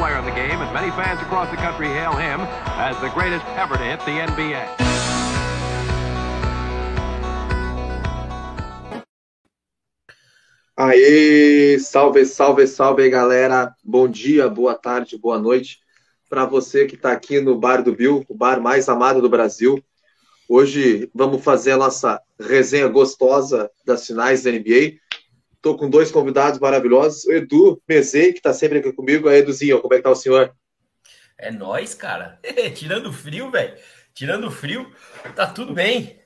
player in the game, and many fans across the country hail him as the greatest ever to hit the NBA. Aê, salve, salve, salve, galera. Bom dia, boa tarde, boa noite para você que está aqui no Bar do Bill, o bar mais amado do Brasil. Hoje vamos fazer a nossa resenha gostosa das finais da NBA. Estou com dois convidados maravilhosos, o Edu Mezei, que está sempre aqui comigo. Aí, Eduzinho, como é que tá o senhor? É nós, cara. Tirando frio, velho. Tirando frio, tá tudo bem.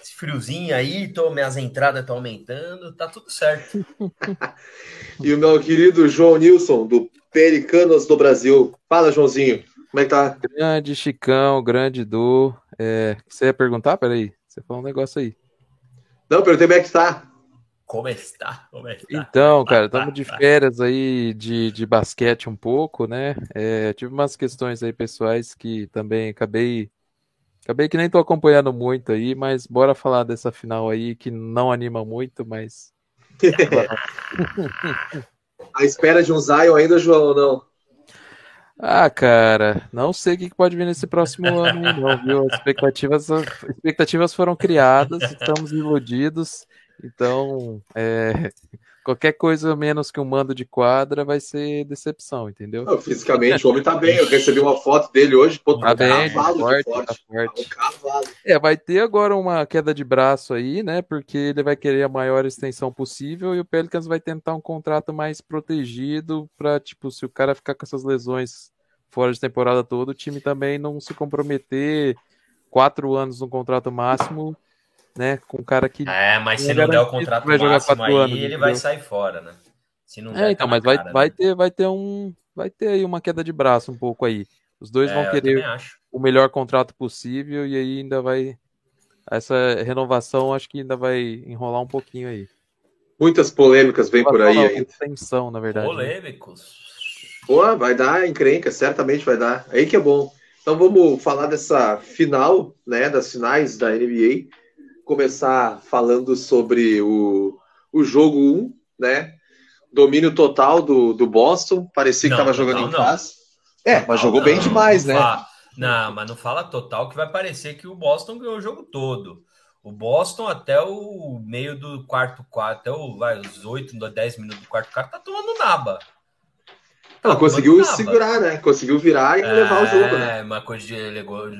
Esse friozinho aí, tô, minhas entradas estão aumentando, tá tudo certo. e o meu querido João Nilson, do Pericanos do Brasil. Fala, Joãozinho, como é que tá? Grande Chicão, grande Du. É, você ia perguntar? Peraí, você falou um negócio aí. Não, perguntei como é que tá. Como está? Como está? Então, cara, estamos de férias aí de, de basquete um pouco, né? É, tive umas questões aí pessoais que também acabei Acabei que nem tô acompanhando muito aí, mas bora falar dessa final aí que não anima muito, mas. A espera de um Zion ainda, João, ou não? Ah, cara, não sei o que pode vir nesse próximo ano, não, viu? As expectativas, as expectativas foram criadas, estamos iludidos, então é, Qualquer coisa menos que um mando de quadra vai ser decepção, entendeu? Não, fisicamente, o homem tá bem. Eu recebi uma foto dele hoje. Pô, tá, tá bem, cavalo forte, forte. Tá forte. Tá um cavalo. É, vai ter agora uma queda de braço aí, né? Porque ele vai querer a maior extensão possível e o Pelicans vai tentar um contrato mais protegido para, tipo, se o cara ficar com essas lesões fora de temporada toda, o time também não se comprometer quatro anos no contrato máximo né? Com um cara que. É, mas se não der o contrato vai jogar máximo aí, anos, ele entendeu? vai sair fora, né? Se não é, der, então, tá mas vai, cara, vai, né? ter, vai ter um. Vai ter aí uma queda de braço um pouco aí. Os dois é, vão querer o melhor contrato possível e aí ainda vai. Essa renovação acho que ainda vai enrolar um pouquinho aí. Muitas polêmicas vêm por aí ainda. Tensão, na verdade. Né? Polêmicos. Né? Pô, vai dar encrenca, certamente vai dar. Aí que é bom. Então vamos falar dessa final, né, das finais da NBA começar falando sobre o, o jogo 1, né? Domínio total do, do Boston. Parecia que estava jogando não, em casa. É, mas jogou bem demais, né? Não, mas não fala total que vai parecer que o Boston ganhou o jogo todo. O Boston, até o meio do quarto quarto, até o, vai, os 8, 10 minutos do quarto quarto, tá tomando naba. Ela tá conseguiu segurar, né? Conseguiu virar e é, levar o jogo, né? É, uma coisa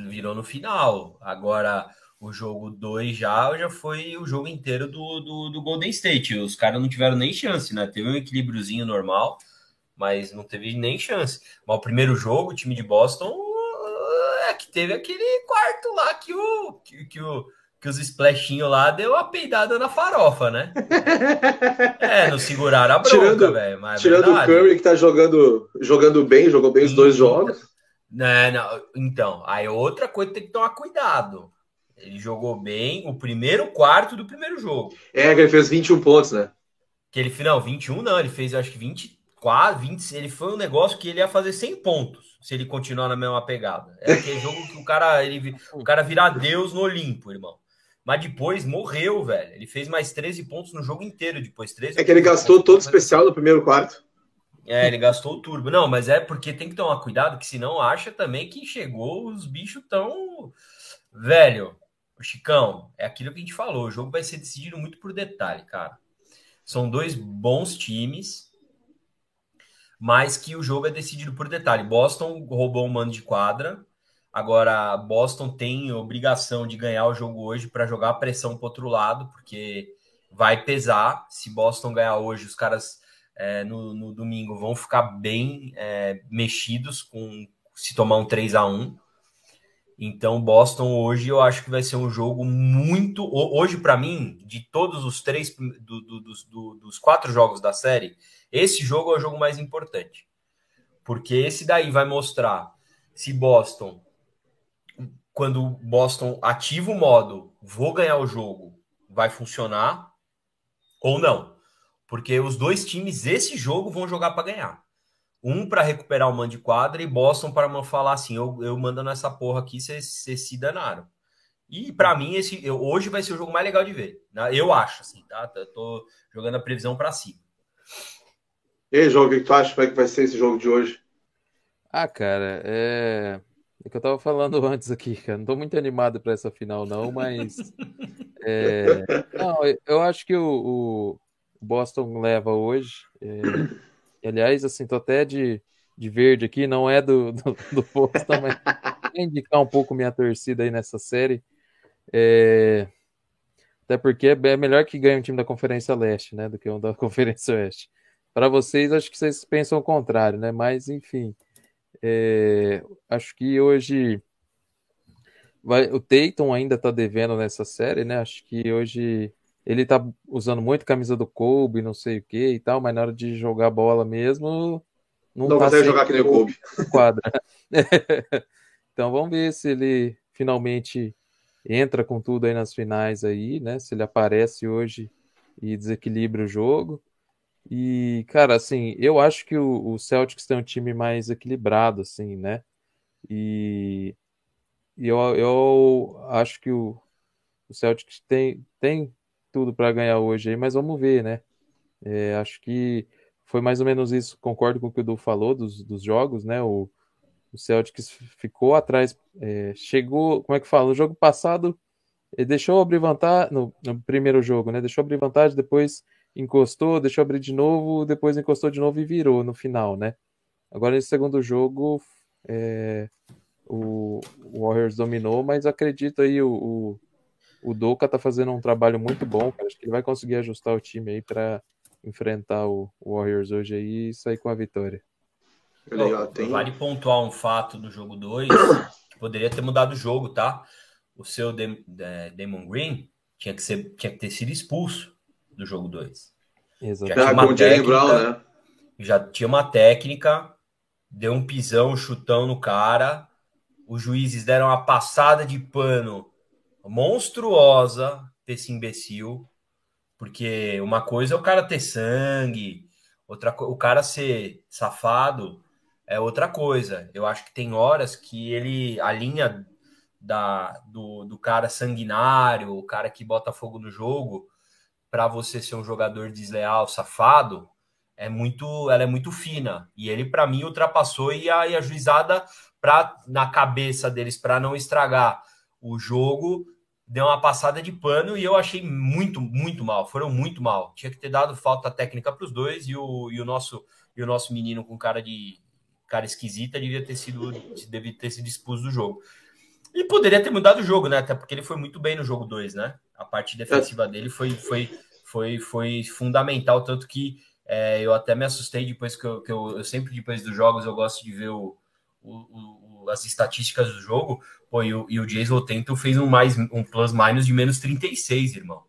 virou no final. Agora, o jogo 2 já, já foi o jogo inteiro do, do, do Golden State. Os caras não tiveram nem chance, né? Teve um equilíbriozinho normal, mas não teve nem chance. Mas o primeiro jogo, o time de Boston, é que teve aquele quarto lá que o que, que o que os splashinhos lá deu a peidada na farofa, né? é, não seguraram a bronca, velho. É tirando o Curry que tá jogando, jogando bem, jogou bem os dois jogos. Né, não, então, aí outra coisa tem que tomar cuidado. Ele jogou bem o primeiro quarto do primeiro jogo. É, que ele fez 21 pontos, né? Que ele, final, 21 não, ele fez acho que 24, 20, ele foi um negócio que ele ia fazer 100 pontos se ele continuar na mesma pegada. É aquele jogo que o cara, ele, o cara virar Deus no Olimpo, irmão. Mas depois morreu, velho. Ele fez mais 13 pontos no jogo inteiro depois. 13 é que ele gastou todo especial no primeiro quarto. É, ele gastou o turbo. Não, mas é porque tem que tomar cuidado, que senão acha também que chegou, os bichos tão. Velho, o Chicão, é aquilo que a gente falou. O jogo vai ser decidido muito por detalhe, cara. São dois bons times, mas que o jogo é decidido por detalhe. Boston roubou um mano de quadra. Agora, Boston tem obrigação de ganhar o jogo hoje para jogar a pressão para outro lado, porque vai pesar. Se Boston ganhar hoje, os caras é, no, no, domingo vão ficar bem é, mexidos com se tomar um 3 a 1 então, Boston hoje eu acho que vai ser um jogo muito. Hoje, para mim, de todos os três, do, do, do, dos quatro jogos da série, esse jogo é o jogo mais importante. Porque esse daí vai mostrar se Boston, quando Boston ativa o modo, vou ganhar o jogo, vai funcionar ou não. Porque os dois times, esse jogo, vão jogar para ganhar. Um para recuperar o mando de quadra e Boston para falar assim: eu, eu mando nessa porra aqui, vocês se danaram. E para mim, esse hoje vai ser o jogo mais legal de ver. Né? Eu acho, assim, tá? Eu tô jogando a previsão para cima. E aí, João, o que tu acha? Como é que vai ser esse jogo de hoje? Ah, cara, é. É que eu tava falando antes aqui, cara. Não tô muito animado para essa final, não, mas. é... Não, eu acho que o, o Boston leva hoje. É... Aliás, assim, tô até de, de verde aqui, não é do, do, do Boston, mas indicar um pouco minha torcida aí nessa série. É... Até porque é melhor que ganhe um time da Conferência Leste, né? Do que um da Conferência Oeste. Para vocês, acho que vocês pensam o contrário, né? Mas, enfim. É, acho que hoje vai, o Tatum ainda está devendo nessa série, né? Acho que hoje ele está usando muito camisa do Kobe, não sei o que e tal, mas na hora de jogar bola mesmo, não, não tá consegue jogar que nem o Kobe. Quadra. então vamos ver se ele finalmente entra com tudo aí nas finais aí, né? Se ele aparece hoje e desequilibra o jogo. E, cara, assim, eu acho que o, o Celtics tem um time mais equilibrado, assim, né? E, e eu, eu acho que o, o Celtics tem, tem tudo para ganhar hoje aí, mas vamos ver, né? É, acho que foi mais ou menos isso, concordo com o que o Du falou dos, dos jogos, né? O, o Celtics ficou atrás, é, chegou, como é que fala? No jogo passado, ele deixou abrir vantagem, no, no primeiro jogo, né? Deixou abrir vantagem, depois encostou, deixou abrir de novo, depois encostou de novo e virou no final, né? Agora nesse segundo jogo é, o, Warriors dominou, mas acredito aí o, o, o Doka tá fazendo um trabalho muito bom, cara. Acho que ele vai conseguir ajustar o time aí para enfrentar o, Warriors hoje aí e sair com a vitória. Legal, tem... Vale pontuar um fato do jogo 2 que poderia ter mudado o jogo, tá? O seu Demon Green tinha que, ser, tinha que ter sido expulso do jogo 2. Exato. Já tinha, uma técnica, Brown, né? já tinha uma técnica, deu um pisão, um chutão no cara. Os juízes deram uma passada de pano monstruosa desse imbecil. Porque uma coisa é o cara ter sangue, outra o cara ser safado é outra coisa. Eu acho que tem horas que ele a linha da, do, do cara sanguinário, o cara que bota fogo no jogo, para você ser um jogador desleal, safado, é muito, ela é muito fina. E ele, para mim, ultrapassou e a, e a juizada, pra, na cabeça deles, para não estragar o jogo, deu uma passada de pano e eu achei muito, muito mal. Foram muito mal. Tinha que ter dado falta técnica para os dois e o, e o nosso e o nosso menino com cara de cara esquisita devia ter sido devia ter sido expulso do jogo. E poderia ter mudado o jogo, né? Até porque ele foi muito bem no jogo 2, né? A parte defensiva dele foi, foi, foi, foi fundamental, tanto que é, eu até me assustei depois que, eu, que eu, eu, sempre depois dos jogos eu gosto de ver o, o, o as estatísticas do jogo. Pô, e o, e o Jason Tento fez um mais um plus minus de menos 36, irmão.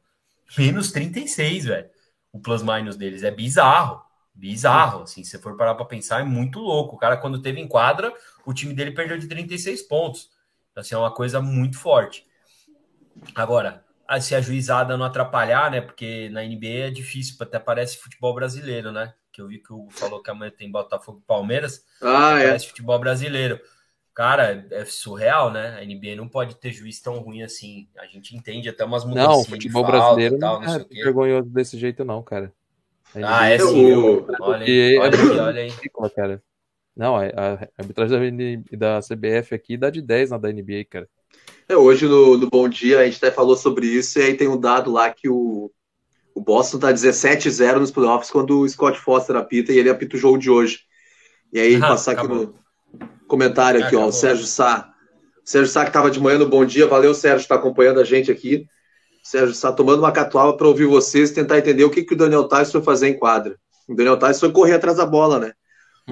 Menos 36, velho. O plus minus deles é bizarro. Bizarro, assim, se for parar para pensar, é muito louco. O cara, quando teve em quadra, o time dele perdeu de 36 pontos. Assim, é uma coisa muito forte. Agora, se a juizada não atrapalhar, né? Porque na NBA é difícil, até parece futebol brasileiro, né? Que eu vi que o Hugo falou que amanhã tem Botafogo e Palmeiras. Ah, é. Parece futebol brasileiro. Cara, é surreal, né? A NBA não pode ter juiz tão ruim assim. A gente entende até umas mudanças. Não, futebol brasileiro tal, não, é vergonhoso desse jeito, não, cara. Ah, é sim. Olha, aí, olha aí, olha aí. Cara. Não, a, a arbitragem da, da CBF aqui dá de 10 na da NBA, cara. É, hoje no, no Bom Dia a gente até falou sobre isso, e aí tem um dado lá que o, o Boston tá 17-0 nos playoffs quando o Scott Foster apita e ele apita o jogo de hoje. E aí, ah, passar acabou. aqui no comentário aqui, ó, o Sérgio Sá. O Sérgio Sá que tava de manhã no Bom Dia, valeu, Sérgio, está acompanhando a gente aqui. Sérgio Sá tomando uma catuaba para ouvir vocês tentar entender o que, que o Daniel Tais foi fazer em quadra. O Daniel Tais foi correr atrás da bola, né?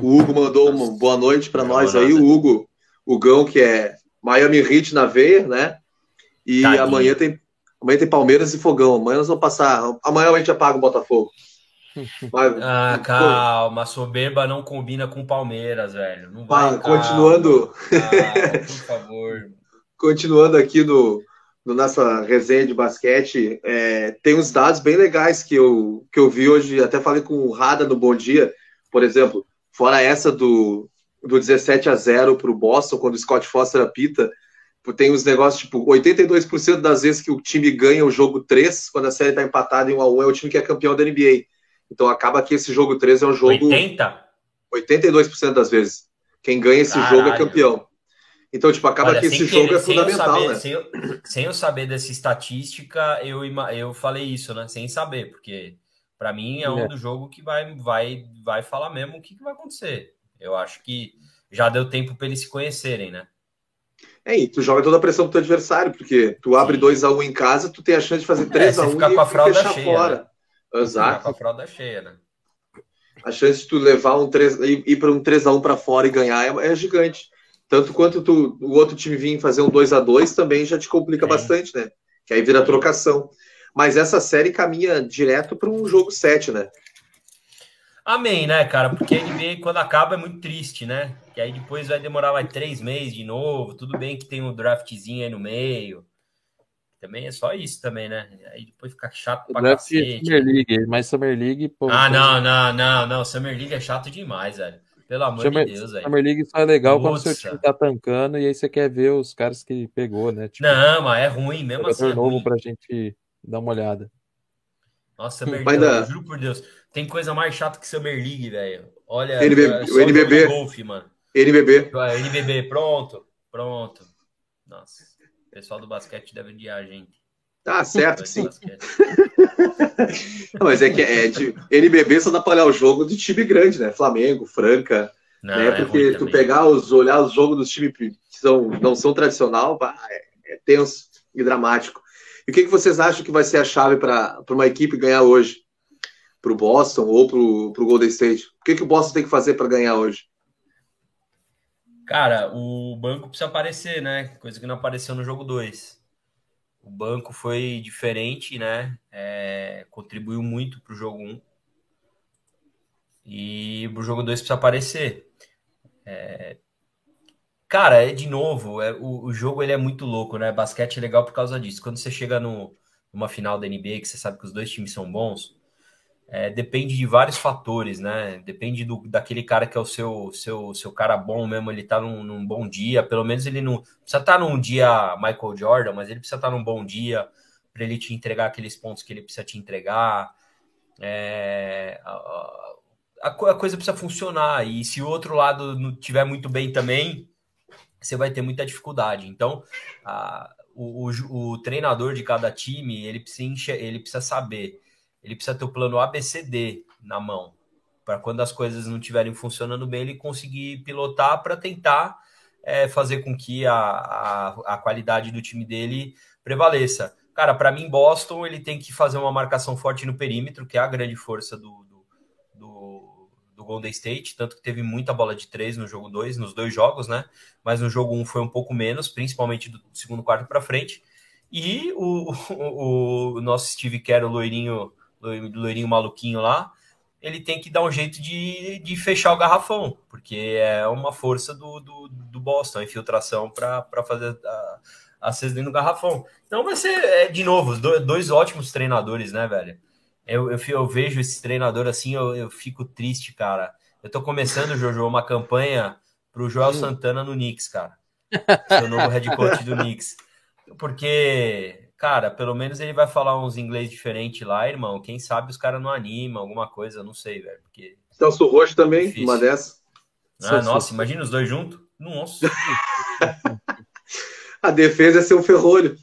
O Hugo mandou uma boa noite para nós aí. O Hugo, o Gão, que é Miami Heat na veia, né? E Tadinho. amanhã tem, amanhã tem Palmeiras e Fogão. Amanhã nós vamos passar. Amanhã a gente apaga o Botafogo. Mas, ah, calma, soberba não combina com Palmeiras, velho. Não vai, ah, continuando. Calma, por favor. continuando aqui no, no nossa resenha de basquete, é, tem uns dados bem legais que eu, que eu vi hoje. Até falei com o Rada no Bom Dia, por exemplo. Fora essa do, do 17 a 0 para o Boston, quando o Scott Foster apita, tem os negócios, tipo, 82% das vezes que o time ganha o jogo 3, quando a série tá empatada em 1 a 1 é o time que é campeão da NBA. Então acaba que esse jogo 3 é um jogo. 80? 82% das vezes. Quem ganha esse Caralho. jogo é campeão. Então, tipo, acaba Olha, que esse jogo é fundamental, saber, né? Sem eu, sem eu, saber dessa estatística, eu, eu falei isso, né? Sem saber, porque para mim é um é. do jogo que vai, vai, vai falar mesmo o que, que vai acontecer. Eu acho que já deu tempo para eles se conhecerem, né? É, e tu joga toda a pressão pro teu adversário, porque tu abre 2x1 um em casa, tu tem a chance de fazer 3x1 é, um e fechar cheia, fora. Né? Exato. com a fralda cheia, né? A chance de tu levar um 3, ir para um 3x1 para fora e ganhar é, é, gigante. Tanto quanto tu, o outro time vir fazer um 2 a 2 também já te complica bastante, né? Que aí vira trocação. Mas essa série caminha direto para um jogo 7, né? Amém, né, cara? Porque a NBA, quando acaba, é muito triste, né? Que aí depois vai demorar mais três meses de novo. Tudo bem que tem um draftzinho aí no meio. Também é só isso também, né? Aí depois fica chato pra Draft cacete. Summer League, mas Summer League... Pô, ah, não, não, não, não. Summer League é chato demais, velho. Pelo amor Summer, de Deus, velho. Summer League só é legal Nossa. quando seu time tá tancando e aí você quer ver os caras que pegou, né? Tipo, não, mas é ruim mesmo assim. É novo ruim. pra gente dar uma olhada. Nossa, Summer League, eu juro por Deus. Tem coisa mais chata que Summer League, velho. Olha, NB, o NBB. Golfe, mano. NBB. NBB, pronto. Pronto. Nossa, pessoal do basquete deve odiar a gente. Tá certo que sim. Não, mas é que é de NBB só dá pra olhar o jogo de time grande, né? Flamengo, Franca. Não, né? É Porque tu pegar os, olhar os jogos dos times que são, não são tradicional, é, é tenso e dramático. E o que, que vocês acham que vai ser a chave para uma equipe ganhar hoje? para o Boston ou para o Golden State? O que, que o Boston tem que fazer para ganhar hoje? Cara, o banco precisa aparecer, né? Coisa que não apareceu no jogo 2. O banco foi diferente, né? É, contribuiu muito para o jogo 1. Um. E o jogo 2 precisa aparecer. É, cara, é de novo, é, o, o, jogo ele é muito louco, né? Basquete é legal por causa disso. Quando você chega no, numa final da NBA, que você sabe que os dois times são bons, é, depende de vários fatores, né? Depende do, daquele cara que é o seu, seu, seu cara bom mesmo, ele tá num, num bom dia, pelo menos ele não precisa estar tá num dia Michael Jordan, mas ele precisa estar tá num bom dia para ele te entregar aqueles pontos que ele precisa te entregar. É, a, a, a, coisa precisa funcionar, e se o outro lado não tiver muito bem também, você vai ter muita dificuldade. Então, a, o, o, o treinador de cada time, ele precisa, ele precisa saber ele precisa ter o plano ABCD na mão, para quando as coisas não estiverem funcionando bem, ele conseguir pilotar para tentar é, fazer com que a, a, a, qualidade do time dele prevaleça. Cara, para mim, Boston ele tem que fazer uma marcação forte no perímetro, que é a grande força do, do, do, do Golden State, tanto que teve muita bola de três no jogo 2, nos dois jogos, né? Mas no jogo 1 um foi um pouco menos, principalmente do segundo quarto para frente. E o, o, o, nosso Steve Kerr, o loirinho loirinho maluquinho lá, ele tem que dar um jeito de, de fechar o garrafão, porque é uma força do, do, do Boston, a infiltração para fazer a, a cesta no garrafão. Então vai ser, é, de novo, dois, dois ótimos treinadores, né, velho? Eu, eu, eu, vejo esse treinador assim, eu, eu fico triste, cara. Eu tô começando, Jojo, uma campanha pro Joel Santana no Knicks, cara. Seu novo head coach do Knicks. Porque cara, pelo menos ele vai falar uns inglês diferentes lá, irmão. Quem sabe os caras não animam, alguma coisa, não sei, velho. Porque. Celso Roxo também, é uma dessas. Ah, nossa, imagina os dois juntos. Nossa. A defesa é ser um ferrolho.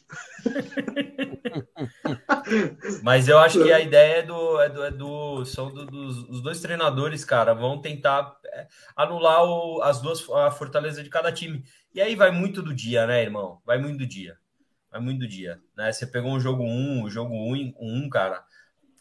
Mas eu acho que a ideia é do. É do, é do são do, dos os dois treinadores, cara, vão tentar é, anular o, as duas a fortaleza de cada time. E aí vai muito do dia, né, irmão? Vai muito do dia é muito do dia, né? Você pegou um jogo 1, um, o jogo 1, um, um, cara,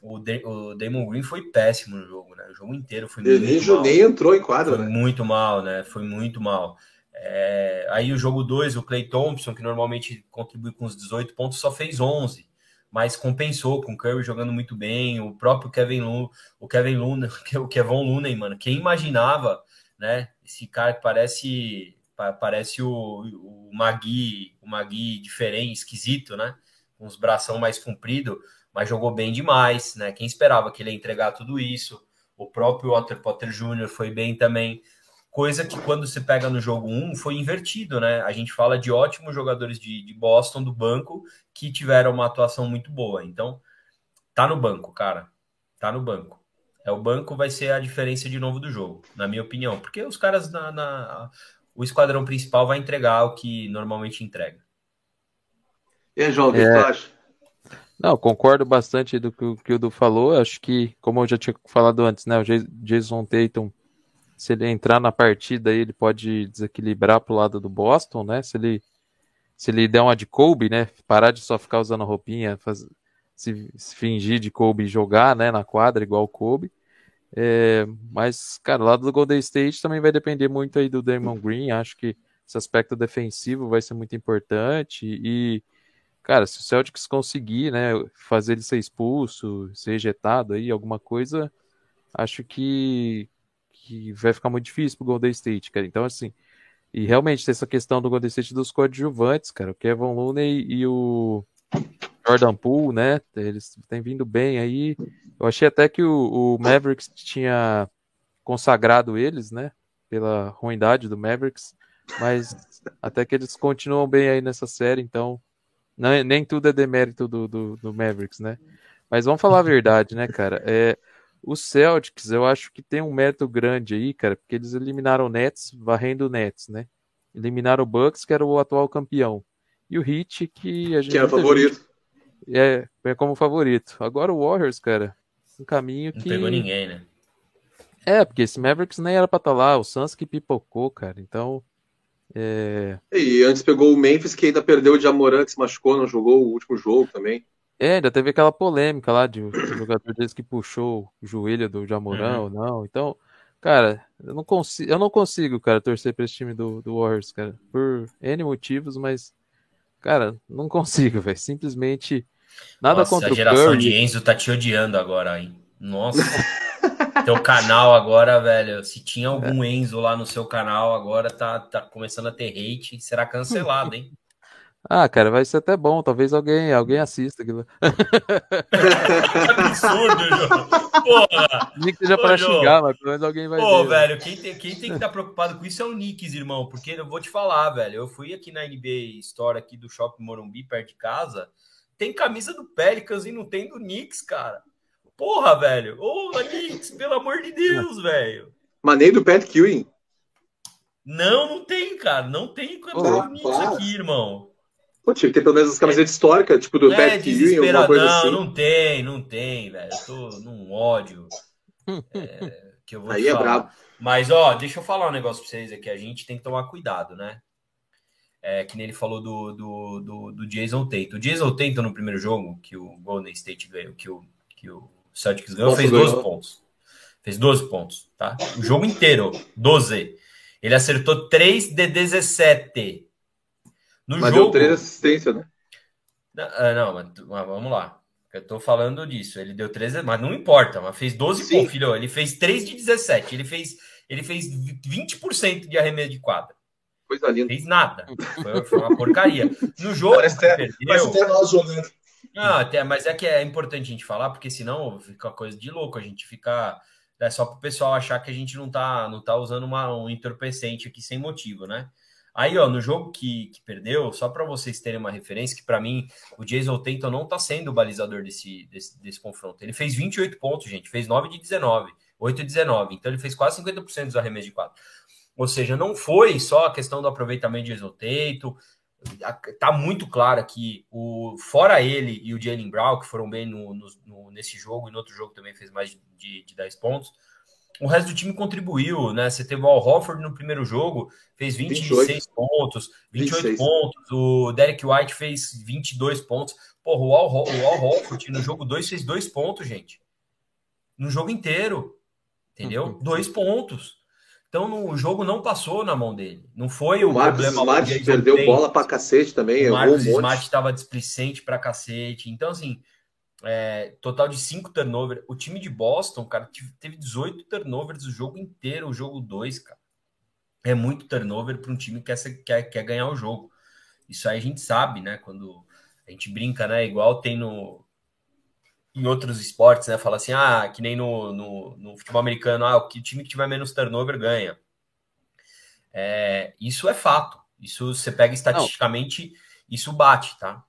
o, De, o Damon Green foi péssimo no jogo, né? O jogo inteiro foi muito mal. nem entrou em quadra, foi né? muito mal, né? Foi muito mal. É, aí o jogo 2, o Clay Thompson, que normalmente contribui com os 18 pontos, só fez 11, mas compensou com o Curry jogando muito bem, o próprio Kevin Looney, o Kevin Looney, o Kevin Looney, mano, quem imaginava, né? Esse cara que parece parece o, o Magui, o Magui diferente, esquisito, né? Com os bração mais comprido, mas jogou bem demais, né? Quem esperava que ele ia entregar tudo isso? O próprio Walter Potter Jr. foi bem também. coisa que quando você pega no jogo 1 foi invertido, né? A gente fala de ótimos jogadores de, de Boston do banco que tiveram uma atuação muito boa. Então, tá no banco, cara. Tá no banco. É o banco vai ser a diferença de novo do jogo, na minha opinião, porque os caras na, na o esquadrão principal vai entregar o que normalmente entrega. E aí, João, o que é... tu acha? Não, concordo bastante do que, que o Du falou. Acho que, como eu já tinha falado antes, né, o Jason Tatum se ele entrar na partida aí, ele pode desequilibrar pro lado do Boston, né? Se ele se ele der uma de Kobe, né? Parar de só ficar usando roupinha, faz, se, se, fingir de Kobe e jogar, né? Na quadra igual o Kobe. É, mas, cara, o lado do Golden State também vai depender muito aí do Damon Green. Acho que esse aspecto defensivo vai ser muito importante e cara, se o Celtics conseguir, né, fazer ele ser expulso, ser ejetado aí, alguma coisa, acho que que vai ficar muito difícil pro Golden State, cara. Então, assim, e realmente tem essa questão do Golden State dos coadjuvantes, cara. O Kevin Looney e o Jordan Poole, né? Eles têm vindo bem aí. Eu achei até que o, o Mavericks tinha consagrado eles, né? Pela ruindade do Mavericks, mas até que eles continuam bem aí nessa série, então não, é, nem tudo é demérito do, do, do Mavericks, né? Mas vamos falar a verdade, né, cara? É, o Celtics, eu acho que tem um mérito grande aí, cara, porque eles eliminaram o Nets, varrendo o Nets, né? Eliminaram o Bucks, que era o atual campeão. E o Heat, que a gente. Que era favorito. É, é como favorito. Agora o Warriors, cara, um caminho que. Não pegou ninguém, né? É, porque esse Mavericks nem era pra estar tá lá, o Suns que pipocou, cara. Então. É... E antes pegou o Memphis, que ainda perdeu o Jamoran, que se machucou, não jogou o último jogo também. É, ainda teve aquela polêmica lá de um jogador deles que puxou o joelho do Jamorão uhum. ou não. Então, cara, eu não consigo, eu não consigo, cara, torcer para esse time do, do Warriors, cara, por N motivos, mas, cara, não consigo, velho. Simplesmente nada Nossa, contra a geração de Enzo tá te odiando agora, hein? Nossa. Teu canal agora, velho, se tinha algum é. Enzo lá no seu canal, agora tá, tá começando a ter hate, será cancelado, hein? Ah, cara, vai ser até bom. Talvez alguém, alguém assista aquilo. absurdo, João. Porra. Que seja para xingar, mas pelo menos alguém vai Pô, ver. velho, quem tem, quem tem que estar tá preocupado com isso é o Knicks, irmão. Porque eu vou te falar, velho. Eu fui aqui na NBA Store aqui do Shopping Morumbi, perto de casa. Tem camisa do Pelicans e não tem do Knicks, cara. Porra, velho. Ô, Knicks, pelo amor de Deus, velho. Mas nem do Pat Ewing. Não, não tem, cara. Não tem camisa do Knicks aqui, irmão. Pô, tinha que ter pelo menos as camisetas é, históricas, tipo do é, Pat Ewing, alguma coisa não, assim. Não, tem, não tem, velho. Eu tô num ódio. É, que eu vou Aí é brabo. Mas, ó, deixa eu falar um negócio pra vocês aqui. A gente tem que tomar cuidado, né? É, que nem ele falou do, do, do, do Jason Tate. O Jason Tate, no primeiro jogo, que o Golden State ganhou, que o, que o Celtics ganhou, fez 12 ganhou. pontos. Fez 12 pontos, tá? O jogo inteiro, 12. Ele acertou 3 de 17. No mas jogo, deu três assistências, né? Não, não mas, mas, vamos lá. Eu tô falando disso. Ele deu 13, mas não importa. Mas fez 12 pontos, filho. Ele fez 3 de 17. Ele fez, ele fez 20% de arremesso de quadra. Coisa linda. Fez nada. Foi, foi uma porcaria. No jogo. Parece até, perdeu, parece até nós jogando. Não, até, mas é que é importante a gente falar, porque senão fica coisa de louco. A gente fica. É só para o pessoal achar que a gente não tá, não tá usando uma, um entorpecente aqui sem motivo, né? Aí, ó, no jogo que, que perdeu, só para vocês terem uma referência, que para mim o Jason Tatum não tá sendo o balizador desse, desse, desse, confronto. Ele fez 28 pontos, gente, fez 9 de 19, 8 de 19, então ele fez quase 50% dos arremessos de quadro. Ou seja, não foi só a questão do aproveitamento de Tatum, tá muito claro que o fora ele e o Jalen Brown, que foram bem no, no, nesse jogo e no outro jogo também fez mais de, de 10 pontos, o resto do time contribuiu, né? Você teve o Al Hofford no primeiro jogo, fez 26 28. pontos, 28 26. pontos. O Derek White fez 22 pontos. Porra, o Al, o Al Hofford no jogo 2 fez 2 pontos, gente. No jogo inteiro. Entendeu? Uhum. Dois pontos. Então no, o jogo não passou na mão dele. Não foi o, o Marcos problema. Smart perdeu bola pra cacete também. O Marcos um Smart estava displicente pra cacete. Então, assim, é, total de 5 turnovers. O time de Boston, cara, teve 18 turnovers o jogo inteiro, o jogo 2, cara. É muito turnover para um time que quer, quer, quer ganhar o jogo. Isso aí a gente sabe, né? Quando a gente brinca, né? Igual tem no, em outros esportes, né? Fala assim, ah, que nem no, no, no futebol americano, ah, o time que tiver menos turnover ganha. É, isso é fato. Isso você pega estatisticamente, Não. isso bate, tá?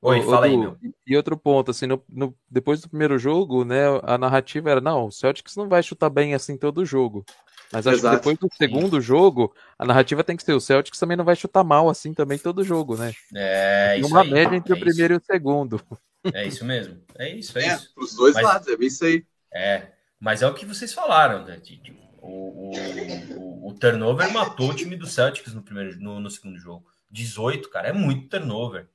Oi, fala aí, meu. E outro ponto, assim, no, no, depois do primeiro jogo, né, a narrativa era, não, o Celtics não vai chutar bem assim todo jogo. Mas acho Exato. que depois do segundo jogo, a narrativa tem que ser o Celtics também não vai chutar mal assim também todo jogo, né? É, tem uma aí, média entre é o primeiro isso. e o segundo. É isso mesmo. É isso, é, é isso. Os dois mas, lados, é isso aí. É, mas é o que vocês falaram, né? O, o, o, turnover matou o time do Celtics no, primeiro, no, no segundo jogo. 18, cara, é muito turnover.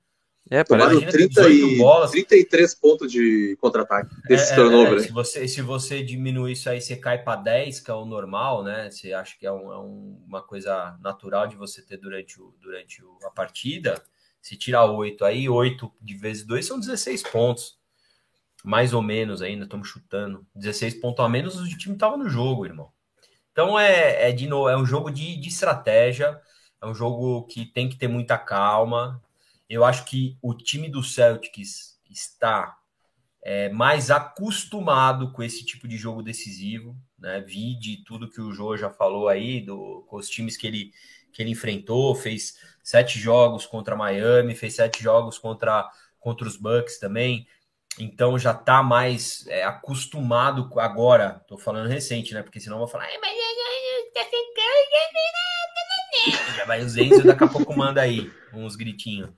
É, parece 30 e, bolas. 33 pontos de contra-ataque desse é, é turnover. É, se, você, se você diminui isso aí, você cai para 10, que é o normal, né? Você acha que é, um, é um, uma coisa natural de você ter durante, o, durante o, a partida. Se tirar 8 aí, 8 de vezes 2 são 16 pontos. Mais ou menos ainda, estamos chutando. 16 pontos a menos, o time estava no jogo, irmão. Então é, é de novo, é um jogo de, de estratégia, é um jogo que tem que ter muita calma. Eu acho que o time do Celtics está é, mais acostumado com esse tipo de jogo decisivo, né? Vi de tudo que o João já falou aí, do, com os times que ele, que ele enfrentou, fez sete jogos contra Miami, fez sete jogos contra, contra os Bucks também então já está mais é, acostumado agora, estou falando recente, né? Porque senão vou falar, já vai os Enzo daqui a pouco manda aí uns gritinhos.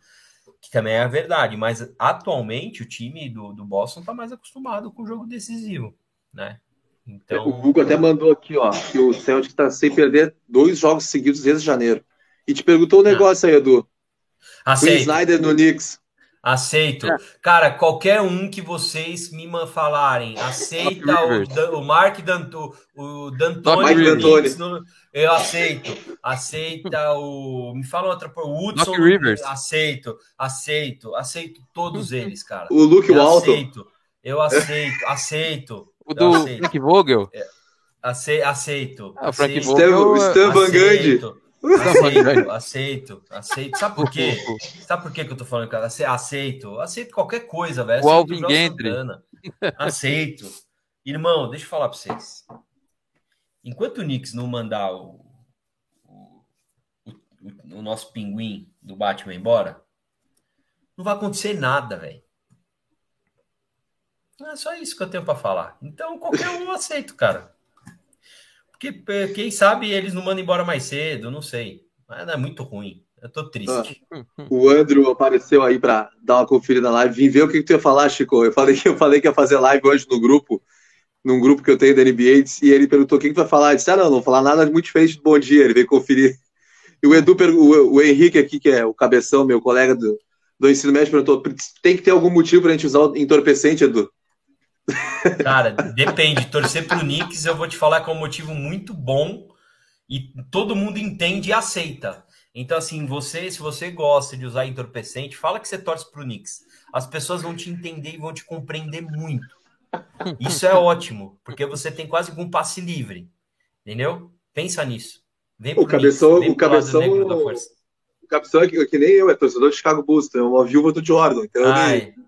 Que também é a verdade, mas atualmente o time do, do Boston está mais acostumado com o jogo decisivo, né? Então... O Hugo até mandou aqui, ó, que o Celtic está sem perder dois jogos seguidos desde janeiro. E te perguntou um ah. negócio aí, Edu. Aceito. O Snyder no Knicks. Aceito. É. Cara, qualquer um que vocês me falarem, aceita o, o Mark Danto, o D'Antoni, eu aceito. Aceita o. Me fala outra por Woodson. Rivers. Aceito, aceito, aceito todos eles, cara. O Luke eu Walton. Aceito, eu aceito, aceito. O do Frank Vogel. É, aceito. Ah, o Frank Vogel. O Stan Van Gundy. Aceito, aceito, aceito. Sabe por quê? Sabe por quê que eu tô falando, cara? Aceito, aceito qualquer coisa, velho. O Alvin Gentry. Aceito. Irmão, deixa eu falar pra vocês. Enquanto o Knicks não mandar o, o, o, o nosso pinguim do Batman embora, não vai acontecer nada, velho. É só isso que eu tenho para falar. Então, qualquer um eu aceito, cara. Porque eh, quem sabe eles não mandam embora mais cedo, não sei. Mas é muito ruim. Eu tô triste. Ah, o Andrew apareceu aí para dar uma conferida na live. Vim ver o que, que tu ia falar, Chico. Eu falei que eu falei que ia fazer live hoje no grupo, num grupo que eu tenho da NBA, e ele perguntou o que, vai falar. Eu disse, ah, não, não vou falar nada muito diferente do bom dia. Ele veio conferir. E o Edu, o Henrique aqui, que é o cabeção, meu colega do, do ensino médio, perguntou: tem que ter algum motivo para a gente usar o entorpecente, Edu? Cara, depende. Torcer pro Knicks, eu vou te falar que é um motivo muito bom e todo mundo entende e aceita. Então, assim, você, se você gosta de usar entorpecente, fala que você torce pro Knicks. As pessoas vão te entender e vão te compreender muito. Isso é ótimo, porque você tem quase um passe livre. Entendeu? Pensa nisso. Vem o cabeção, Knicks, o cabeção, o cabeção é que, que, nem eu, é torcedor de Chicago Bulls, é uma viúva do Jordan. Então.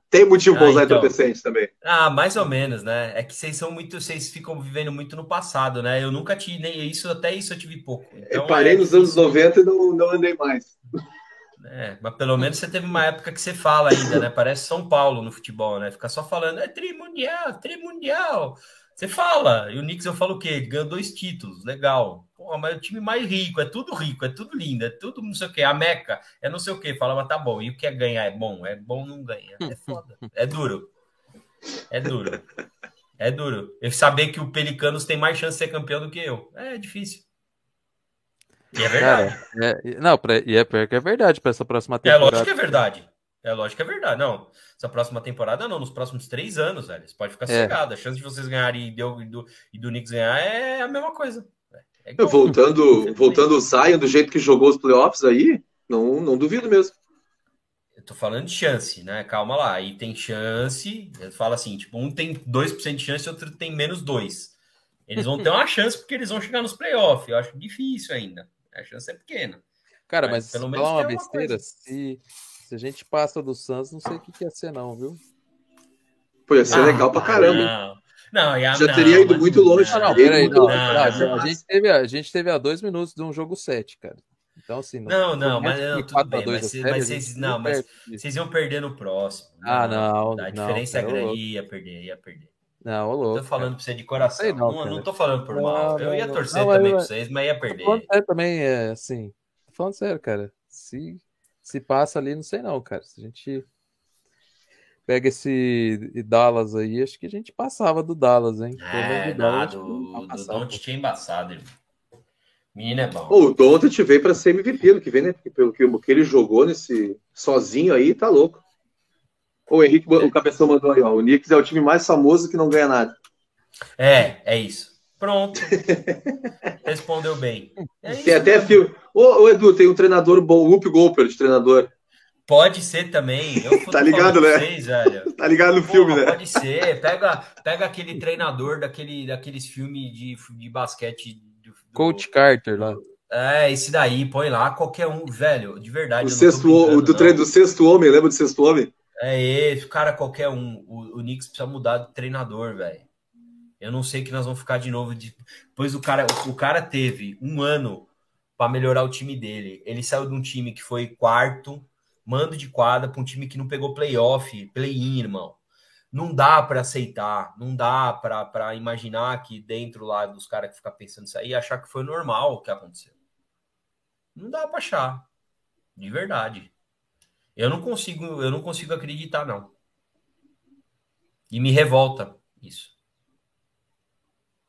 Tem motivo para ah, usar então. entorpecente também. Ah, mais ou menos, né? É que vocês são muito, vocês ficam vivendo muito no passado, né? Eu nunca tive nem isso, até isso eu tive pouco. Então, eu parei é nos anos 90 e não, não andei mais. É, mas pelo menos você teve uma época que você fala ainda, né? Parece São Paulo no futebol, né? Fica só falando, é trimundial, trimundial. Você fala, e o Knicks eu falo o quê? Ele ganhou dois títulos, legal. Pô, mas é o time mais rico, é tudo rico, é tudo lindo, é tudo não sei o quê. A Meca é não sei o quê. Fala, mas tá bom. E o que é ganhar? É bom? É bom, não ganha. É foda. É duro. É duro. É duro. Eu saber que o Pelicanos tem mais chance de ser campeão do que eu. É difícil. E é verdade. Cara, é, não, pra, e é, é verdade para essa próxima temporada. É lógico que é verdade. É lógico que é verdade. Não, essa próxima temporada não, nos próximos três anos, velho. Você pode ficar é. A chance de vocês ganharem e do, e do, e do Knicks ganhar é a mesma coisa. É igual, voltando, voltando o Zion do jeito que jogou os playoffs aí, não, não duvido mesmo. Eu tô falando de chance, né? Calma lá. Aí tem chance. Fala assim, tipo, um tem 2% de chance, outro tem menos 2. Eles vão ter uma chance porque eles vão chegar nos playoffs. Eu acho difícil ainda. A chance é pequena. Cara, mas, mas pelo menos uma besteira, se se a gente passa do Santos, não sei o que, que ia ser, não, viu? Pô, ia ser ah, legal pra caramba. Não. Não, já não, teria ido muito longe. Não, não, peraí, não, não, a, gente teve, a gente teve a dois minutos de um jogo 7, cara. Então, assim, não, não, mas não, tudo bem, mas, mas, vocês, não, mas vocês iam perder no próximo. Ah, não. A diferença não, é grande, ia perder, ia perder. Não, ô louco. Tô falando pra você de coração. Não, não, não tô falando por mal. eu ia torcer também pra vocês, mas ia perder. É, também, é, assim, tô falando sério, cara. Se, se passa ali, não sei não, cara. Se a gente pega esse Dallas aí, acho que a gente passava do Dallas, hein? É, nada, o Don't tinha embaçado, irmão. Menino é bom. O Don't veio para ser MVP ano que vem, né? Pelo que, que ele jogou nesse sozinho aí, tá louco. O Henrique, o Cabeção mandou aí, ó. O Knicks é o time mais famoso que não ganha nada. É, é isso. Pronto. Respondeu bem. É tem até filme. Ô, ô, Edu, tem um treinador bom, o Whoop Goldberg, de treinador. Pode ser também. tá ligado, né? Vocês, tá ligado no Pô, filme, né? Pode ser. Pega, pega aquele treinador daquele, daqueles filmes de, de basquete. Do, Coach Carter lá. É, esse daí, põe lá qualquer um, velho, de verdade. O, sexto, o do treino do sexto homem, lembra do sexto homem? É esse, cara, qualquer um. O, o Knicks precisa mudar de treinador, velho. Eu não sei que nós vamos ficar de novo. De... Pois o cara, o cara teve um ano para melhorar o time dele. Ele saiu de um time que foi quarto, mando de quadra, para um time que não pegou playoff, play-in, irmão. Não dá para aceitar, não dá para imaginar que dentro lá dos caras que ficam pensando isso aí, achar que foi normal o que aconteceu. Não dá para achar. De verdade. Eu não consigo, eu não consigo acreditar, não. E me revolta isso.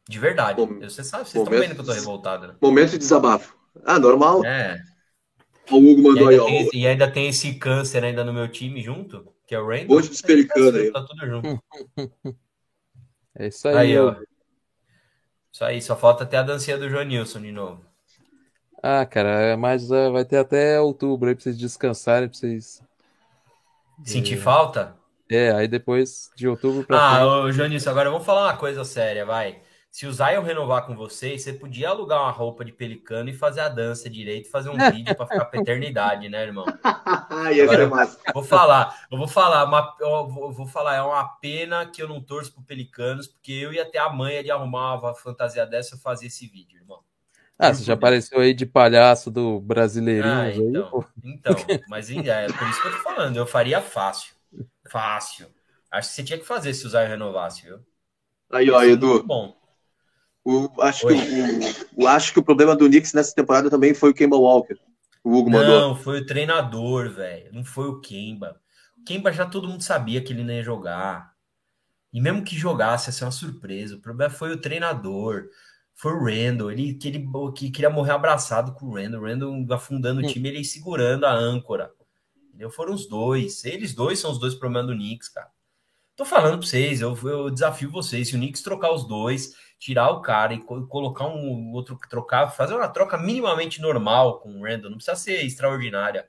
De verdade. Momento, você sabe, vocês estão vendo que eu tô revoltado, né? Momento de desabafo. Ah, normal. É. O Hugo mandou e aí, tem, E ainda tem esse câncer ainda no meu time junto, que é o Rainbow. Hoje despericando aí. Tá tudo junto. é isso aí. aí ó. Isso aí, só falta até a dancinha do João Nilson de novo. Ah, cara, mas uh, vai ter até outubro aí pra vocês descansarem, pra vocês. Sentir é... falta? É, aí depois de outubro pra. Ah, ô, Joanício, agora vamos falar uma coisa séria, vai. Se o Zion renovar com vocês, você podia alugar uma roupa de pelicano e fazer a dança direito e fazer um vídeo para ficar pra eternidade, né, irmão? Agora, vou falar, eu vou falar, uma, eu vou falar, é uma pena que eu não torço pro Pelicanos, porque eu ia ter a manha de arrumar uma fantasia dessa e fazer esse vídeo, irmão. Ah, você já apareceu aí de palhaço do brasileirinho ah, então, aí, então, mas é por isso que eu tô falando, eu faria fácil. Fácil. Acho que você tinha que fazer se usar e renovasse, viu? Aí, ó, Edu. Bom. O, acho, que o, o, acho que o problema do Knicks nessa temporada também foi o Kemba Walker. O Hugo mandou. Não, foi o treinador, velho. Não foi o Kemba. O Kemba já todo mundo sabia que ele não ia jogar. E mesmo que jogasse, ia ser uma surpresa. O problema foi o treinador foi o Randall, ele, que ele que queria morrer abraçado com o Randall, o Randall afundando o time, ele segurando a âncora. Entendeu? Foram os dois. Eles dois são os dois problemas do Knicks, cara. Tô falando pra vocês, eu, eu desafio vocês. Se o Knicks trocar os dois, tirar o cara e colocar um outro, trocar, fazer uma troca minimamente normal com o Randall, não precisa ser extraordinária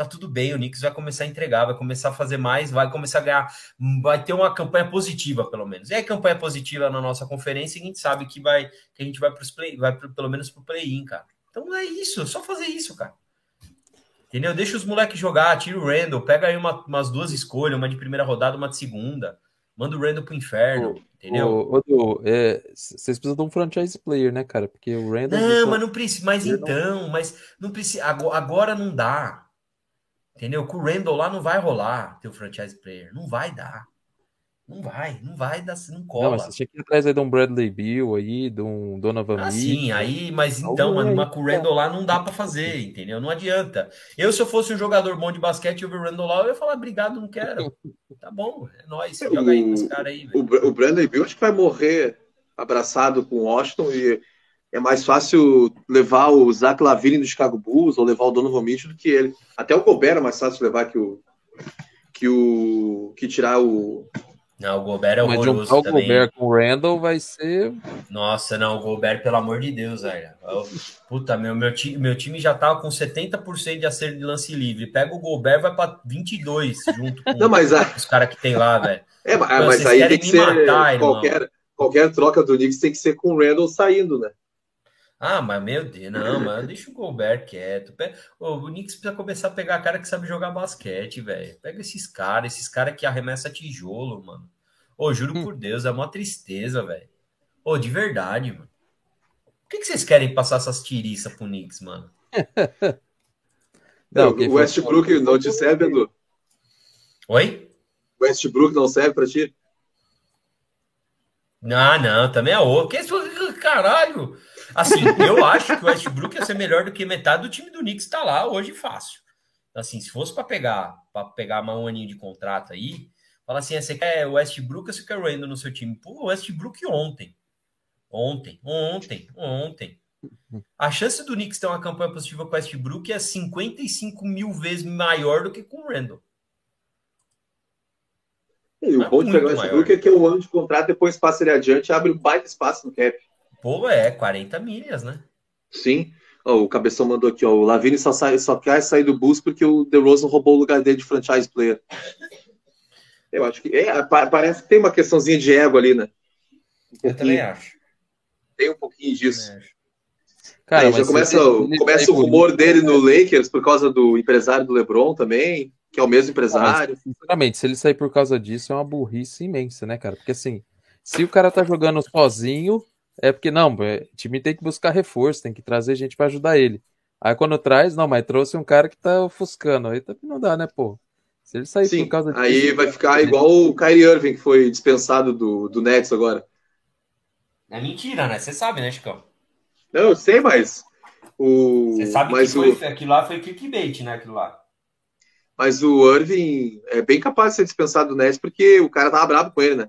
tá tudo bem, o Knicks vai começar a entregar, vai começar a fazer mais, vai começar a ganhar, vai ter uma campanha positiva, pelo menos. E aí, campanha positiva na nossa conferência, a gente sabe que vai que a gente vai para play, vai pro, pelo menos para o play-in, cara. Então é isso, é só fazer isso, cara. Entendeu? Deixa os moleques jogar, tira o Randall, pega aí uma, umas duas escolhas, uma de primeira rodada, uma de segunda. Manda o Randall pro inferno, o, entendeu? O, o, é, vocês precisam de um franchise player, né, cara? Porque o Randall. Não, mas não precisa. Mas então, mas não precisa. Agora não dá. Entendeu? Com o Randall lá não vai rolar teu franchise player. Não vai dar. Não vai, não vai dar, não cola. Não, mas você tinha que ir atrás aí de um Bradley Bill aí, de um Donovan ah, Sim, aí, mas então, mano, mas com o Randall lá não dá para fazer, entendeu? Não adianta. Eu, se eu fosse um jogador bom de basquete e o Randall lá, eu ia falar, obrigado, não quero. Tá bom, é nóis, joga aí com os caras aí. O, o Bradley Bill acho que vai morrer abraçado com o Washington e é mais fácil levar o Zach Lavine do Chicago Bulls ou levar o Donovan Mitchell do que ele. Até o Gobert é mais fácil levar que o que o que tirar o não, o Gobert é horroroso Mas também. o Gobert com o Randall vai ser... Nossa, não, o Gobert, pelo amor de Deus, velho. Puta, meu, meu, time, meu time já tava com 70% de acerto de lance livre. Pega o Gobert, vai pra 22 junto com não, mas a... os caras que tem lá, velho. É, mas, então, mas aí tem que ser... Matar, qualquer, qualquer troca do Knicks tem que ser com o Randall saindo, né? Ah, mas meu Deus, não, mas deixa o Gobert quieto. O Knicks precisa começar a pegar cara que sabe jogar basquete, velho. Pega esses caras, esses caras que arremessa tijolo, mano. Ô, juro por Deus, é uma tristeza, velho. Ô, de verdade, mano. Por que, que vocês querem passar essas tiriças pro Knicks, mano? não, o Westbrook não te serve, Edu? Oi? Westbrook não serve pra ti? Ah, não, também é outro. Que caralho! Assim, eu acho que o Westbrook ia ser melhor do que metade do time do Knicks tá lá hoje fácil. Assim, se fosse para pegar para pegar um aninho de contrato aí, fala assim, ah, você quer o Westbrook ou você quer o Randall no seu time? Pô, o Westbrook ontem. Ontem, ontem, ontem. A chance do Knicks ter uma campanha positiva com o Westbrook é 55 mil vezes maior do que com o Randall. E o bom de pegar o Westbrook é que é o ano de contrato, depois passa ele adiante abre um baita espaço no cap. Pô, é, 40 milhas, né? Sim. Oh, o Cabeção mandou aqui, ó. O Lavini só, sai, só quer sair do bus porque o DeRozan roubou o lugar dele de franchise player. Eu acho que. É, parece que tem uma questãozinha de ego ali, né? Um eu também acho. Tem um pouquinho disso. Cara, Aí já começa, ele, começa o rumor dele no Lakers por causa do empresário do LeBron também, que é o mesmo empresário. Mas, sinceramente, se ele sair por causa disso, é uma burrice imensa, né, cara? Porque assim, se o cara tá jogando sozinho, é porque não, é, o time tem que buscar reforço, tem que trazer gente para ajudar ele. Aí quando traz, não, mas trouxe um cara que tá ofuscando. Aí também não dá, né, pô? Se ele sair Sim, por causa disso. Aí vai ficar igual o Kyrie Irving, que foi dispensado do, do Nets agora. É mentira, né? Você sabe, né, Chico? Não, eu sei, mas. O... Você sabe mas que foi, o... aquilo lá foi clickbait, né? Aquilo lá. Mas o Irving é bem capaz de ser dispensado do Nets porque o cara tava bravo com ele, né?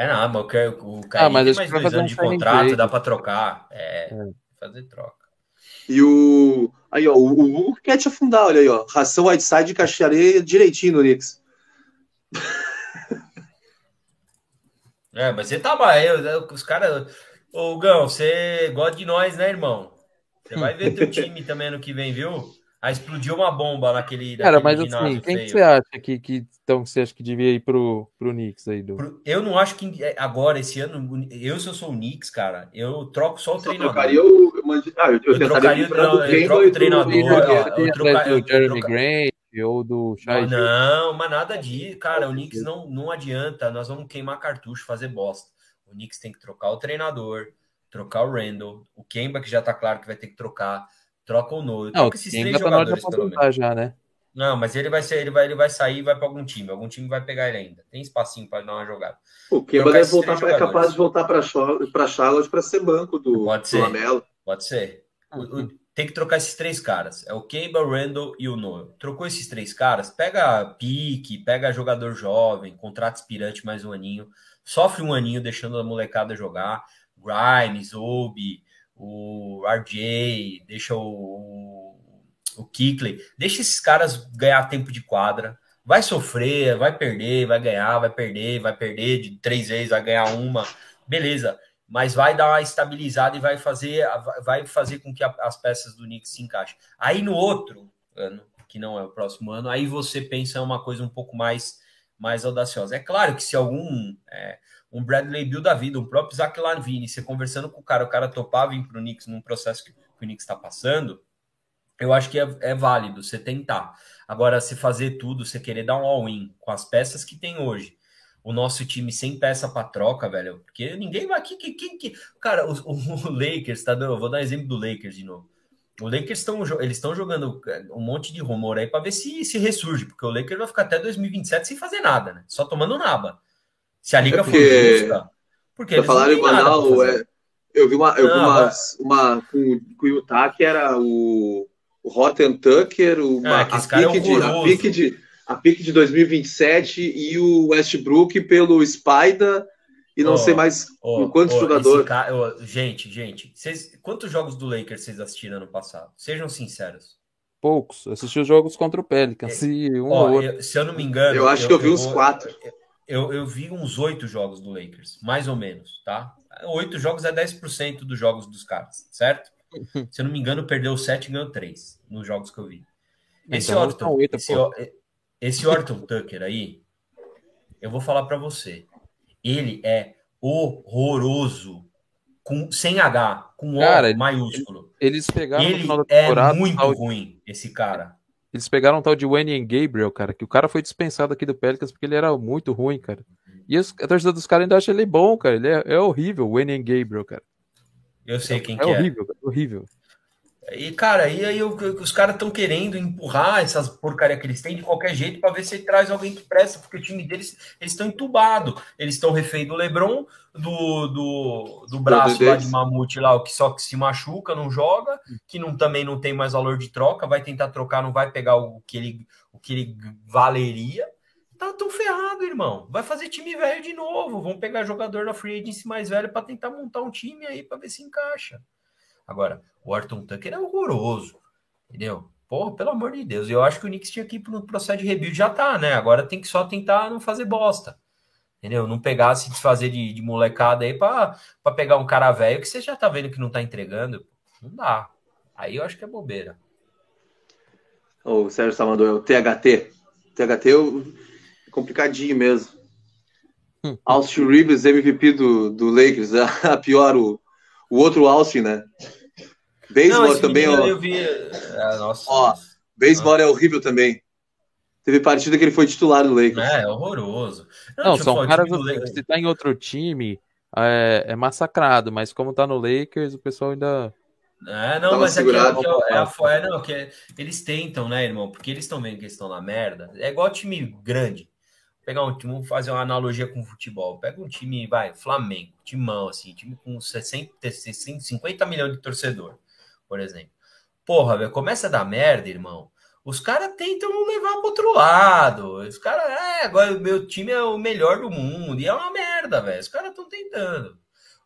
É, não, mas o, cara ah, mas tem mais dois anos de contrato, dá para trocar. É, é, fazer troca. E o. Aí, ó, o Hugo quer te afundar, olha aí, ó. Ração Whiteside e caixaria direitinho no Knicks. É, mas você tá eu, os caras. Ô, Gão, você gosta de nós, né, irmão? Você vai ver teu time também no que vem, viu? Aí explodiu uma bomba naquele. Cara, mas assim, quem que você acha que, que então você acha que devia ir pro, pro Knicks aí? Do... Eu não acho que é, agora, esse ano, eu se eu sou o Knicks, cara, eu troco só o só treinador. Trocaria o. Ah, eu, eu, eu trocaria não, eu troco o treinador. Eu trocaria o Jeremy Grant ou do Shai. Não, mas nada disso, cara. O Knicks não, não adianta. Nós vamos queimar cartucho, fazer bosta. O Knicks tem que trocar o treinador, trocar o Randall, o Kemba, que já tá claro que vai ter que trocar Troca o Noah. Não, esses três jogadores, pelo menos. Já, né? Não, mas ele vai ser, ele vai, ele vai sair e vai para algum time. Algum time vai pegar ele ainda. Tem espacinho para dar uma jogada. O Kemba deve voltar pra, é capaz de voltar para Charlotte para ser banco do, Pode ser. Lamelo. Pode ser. Uhum. Tem que trocar esses três caras. É o Kemba, o Randall e o Noah. Trocou esses três caras, pega pique, pega jogador jovem, contrato aspirante mais um aninho, sofre um aninho deixando a molecada jogar. Grimes, Obi, o RJ, deixa o, o Kickley, deixa esses caras ganhar tempo de quadra. Vai sofrer, vai perder, vai ganhar, vai perder, vai perder de três vezes, vai ganhar uma, beleza. Mas vai dar uma estabilizada e vai fazer, vai fazer com que as peças do Knicks se encaixem. Aí no outro ano, que não é o próximo ano, aí você pensa uma coisa um pouco mais, mais audaciosa. É claro que se algum é, um Bradley Bill da vida, um próprio Zach Lavine, você conversando com o cara, o cara topava vir para o Knicks num processo que, que o Knicks está passando, eu acho que é, é, válido você tentar. Agora, se fazer tudo, você querer dar um all-in com as peças que tem hoje, o nosso time sem peça para troca, velho, porque ninguém vai quem que... Cara, o, o, Lakers, tá vou dar exemplo do Lakers de novo. O Lakers estão eles estão jogando é, um monte de rumor aí para ver se se ressurge, porque o Lakers vai ficar até 2027 sem fazer nada, né? Só tomando naba. Se a liga é porque, for justa. Porque falaram em Manaus, é, eu vi uma, eu não, vi uma, uma com, com o Utah que era o, o Rotten Tucker, uma, é, a, pique é de, a, pique de, a pique de 2027 e o Westbrook pelo Spider e não oh, sei mais oh, quantos oh, jogadores. Cara, gente, gente, vocês, quantos jogos do Lakers vocês assistiram ano passado? Sejam sinceros. Poucos. Assisti os jogos contra o Pelicans. É, um eu, se eu não me engano. Eu acho eu, que eu vi uns quatro eu, eu vi uns oito jogos do Lakers, mais ou menos, tá? Oito jogos é 10% dos jogos dos caras, certo? Se eu não me engano, perdeu sete e ganhou três nos jogos que eu vi. Esse, então, Orton, 8, esse, esse Orton Tucker aí, eu vou falar para você. Ele é horroroso. Com, sem H, com O maiúsculo. Eles pegaram ele é muito ruim, esse cara. Eles pegaram um tal de Wayne Gabriel, cara, que o cara foi dispensado aqui do Pelicans porque ele era muito ruim, cara. E os, a torcida dos caras ainda acha ele bom, cara. Ele é, é horrível, o Wayne Gabriel, cara. Eu sei quem é. que é horrível, é horrível. E, cara, e aí os caras estão querendo empurrar essas porcaria que eles têm de qualquer jeito para ver se traz alguém que presta, porque o time deles, eles estão entubados. Eles estão refém do Lebron, do, do, do braço lá de mamute lá, o que só que se machuca, não joga, que não, também não tem mais valor de troca, vai tentar trocar, não vai pegar o que ele, o que ele valeria. Tá tão ferrado, irmão. Vai fazer time velho de novo. Vão pegar jogador da free agency mais velho para tentar montar um time aí para ver se encaixa. Agora, o Orton Tucker é horroroso, entendeu? Porra, pelo amor de Deus. Eu acho que o Knicks tinha que ir pro processo de rebuild, já tá, né? Agora tem que só tentar não fazer bosta. Entendeu? Não pegar, se desfazer de, de molecada aí para pegar um cara velho que você já tá vendo que não tá entregando. Não dá. Aí eu acho que é bobeira. O Sérgio só mandou o THT. THT é complicadinho mesmo. Austin Reeves, MVP do, do Lakers. A pior, o, o outro Austin, né? Beisebol também, ó. Eu vi... ah, nossa, ó, beisebol é horrível também. Teve partida que ele foi titular do Lakers. É, é horroroso. Não, não são caras. Se tá em outro time, é, é, massacrado, mas como tá no Lakers, o pessoal ainda. É, não, mas segurado. é, que, é, é, é, não, que é, eles tentam, né, irmão? Porque eles estão vendo que eles estão na merda. É igual time grande. Pegar um time, vamos fazer uma analogia com o futebol. Pega um time, vai, Flamengo, timão, assim, time com 60, 60 50 milhões de torcedor por exemplo. Porra, velho, começa a dar merda, irmão. Os caras tentam levar para outro lado. Os caras, é, agora o meu time é o melhor do mundo. E é uma merda, velho. Os caras estão tentando.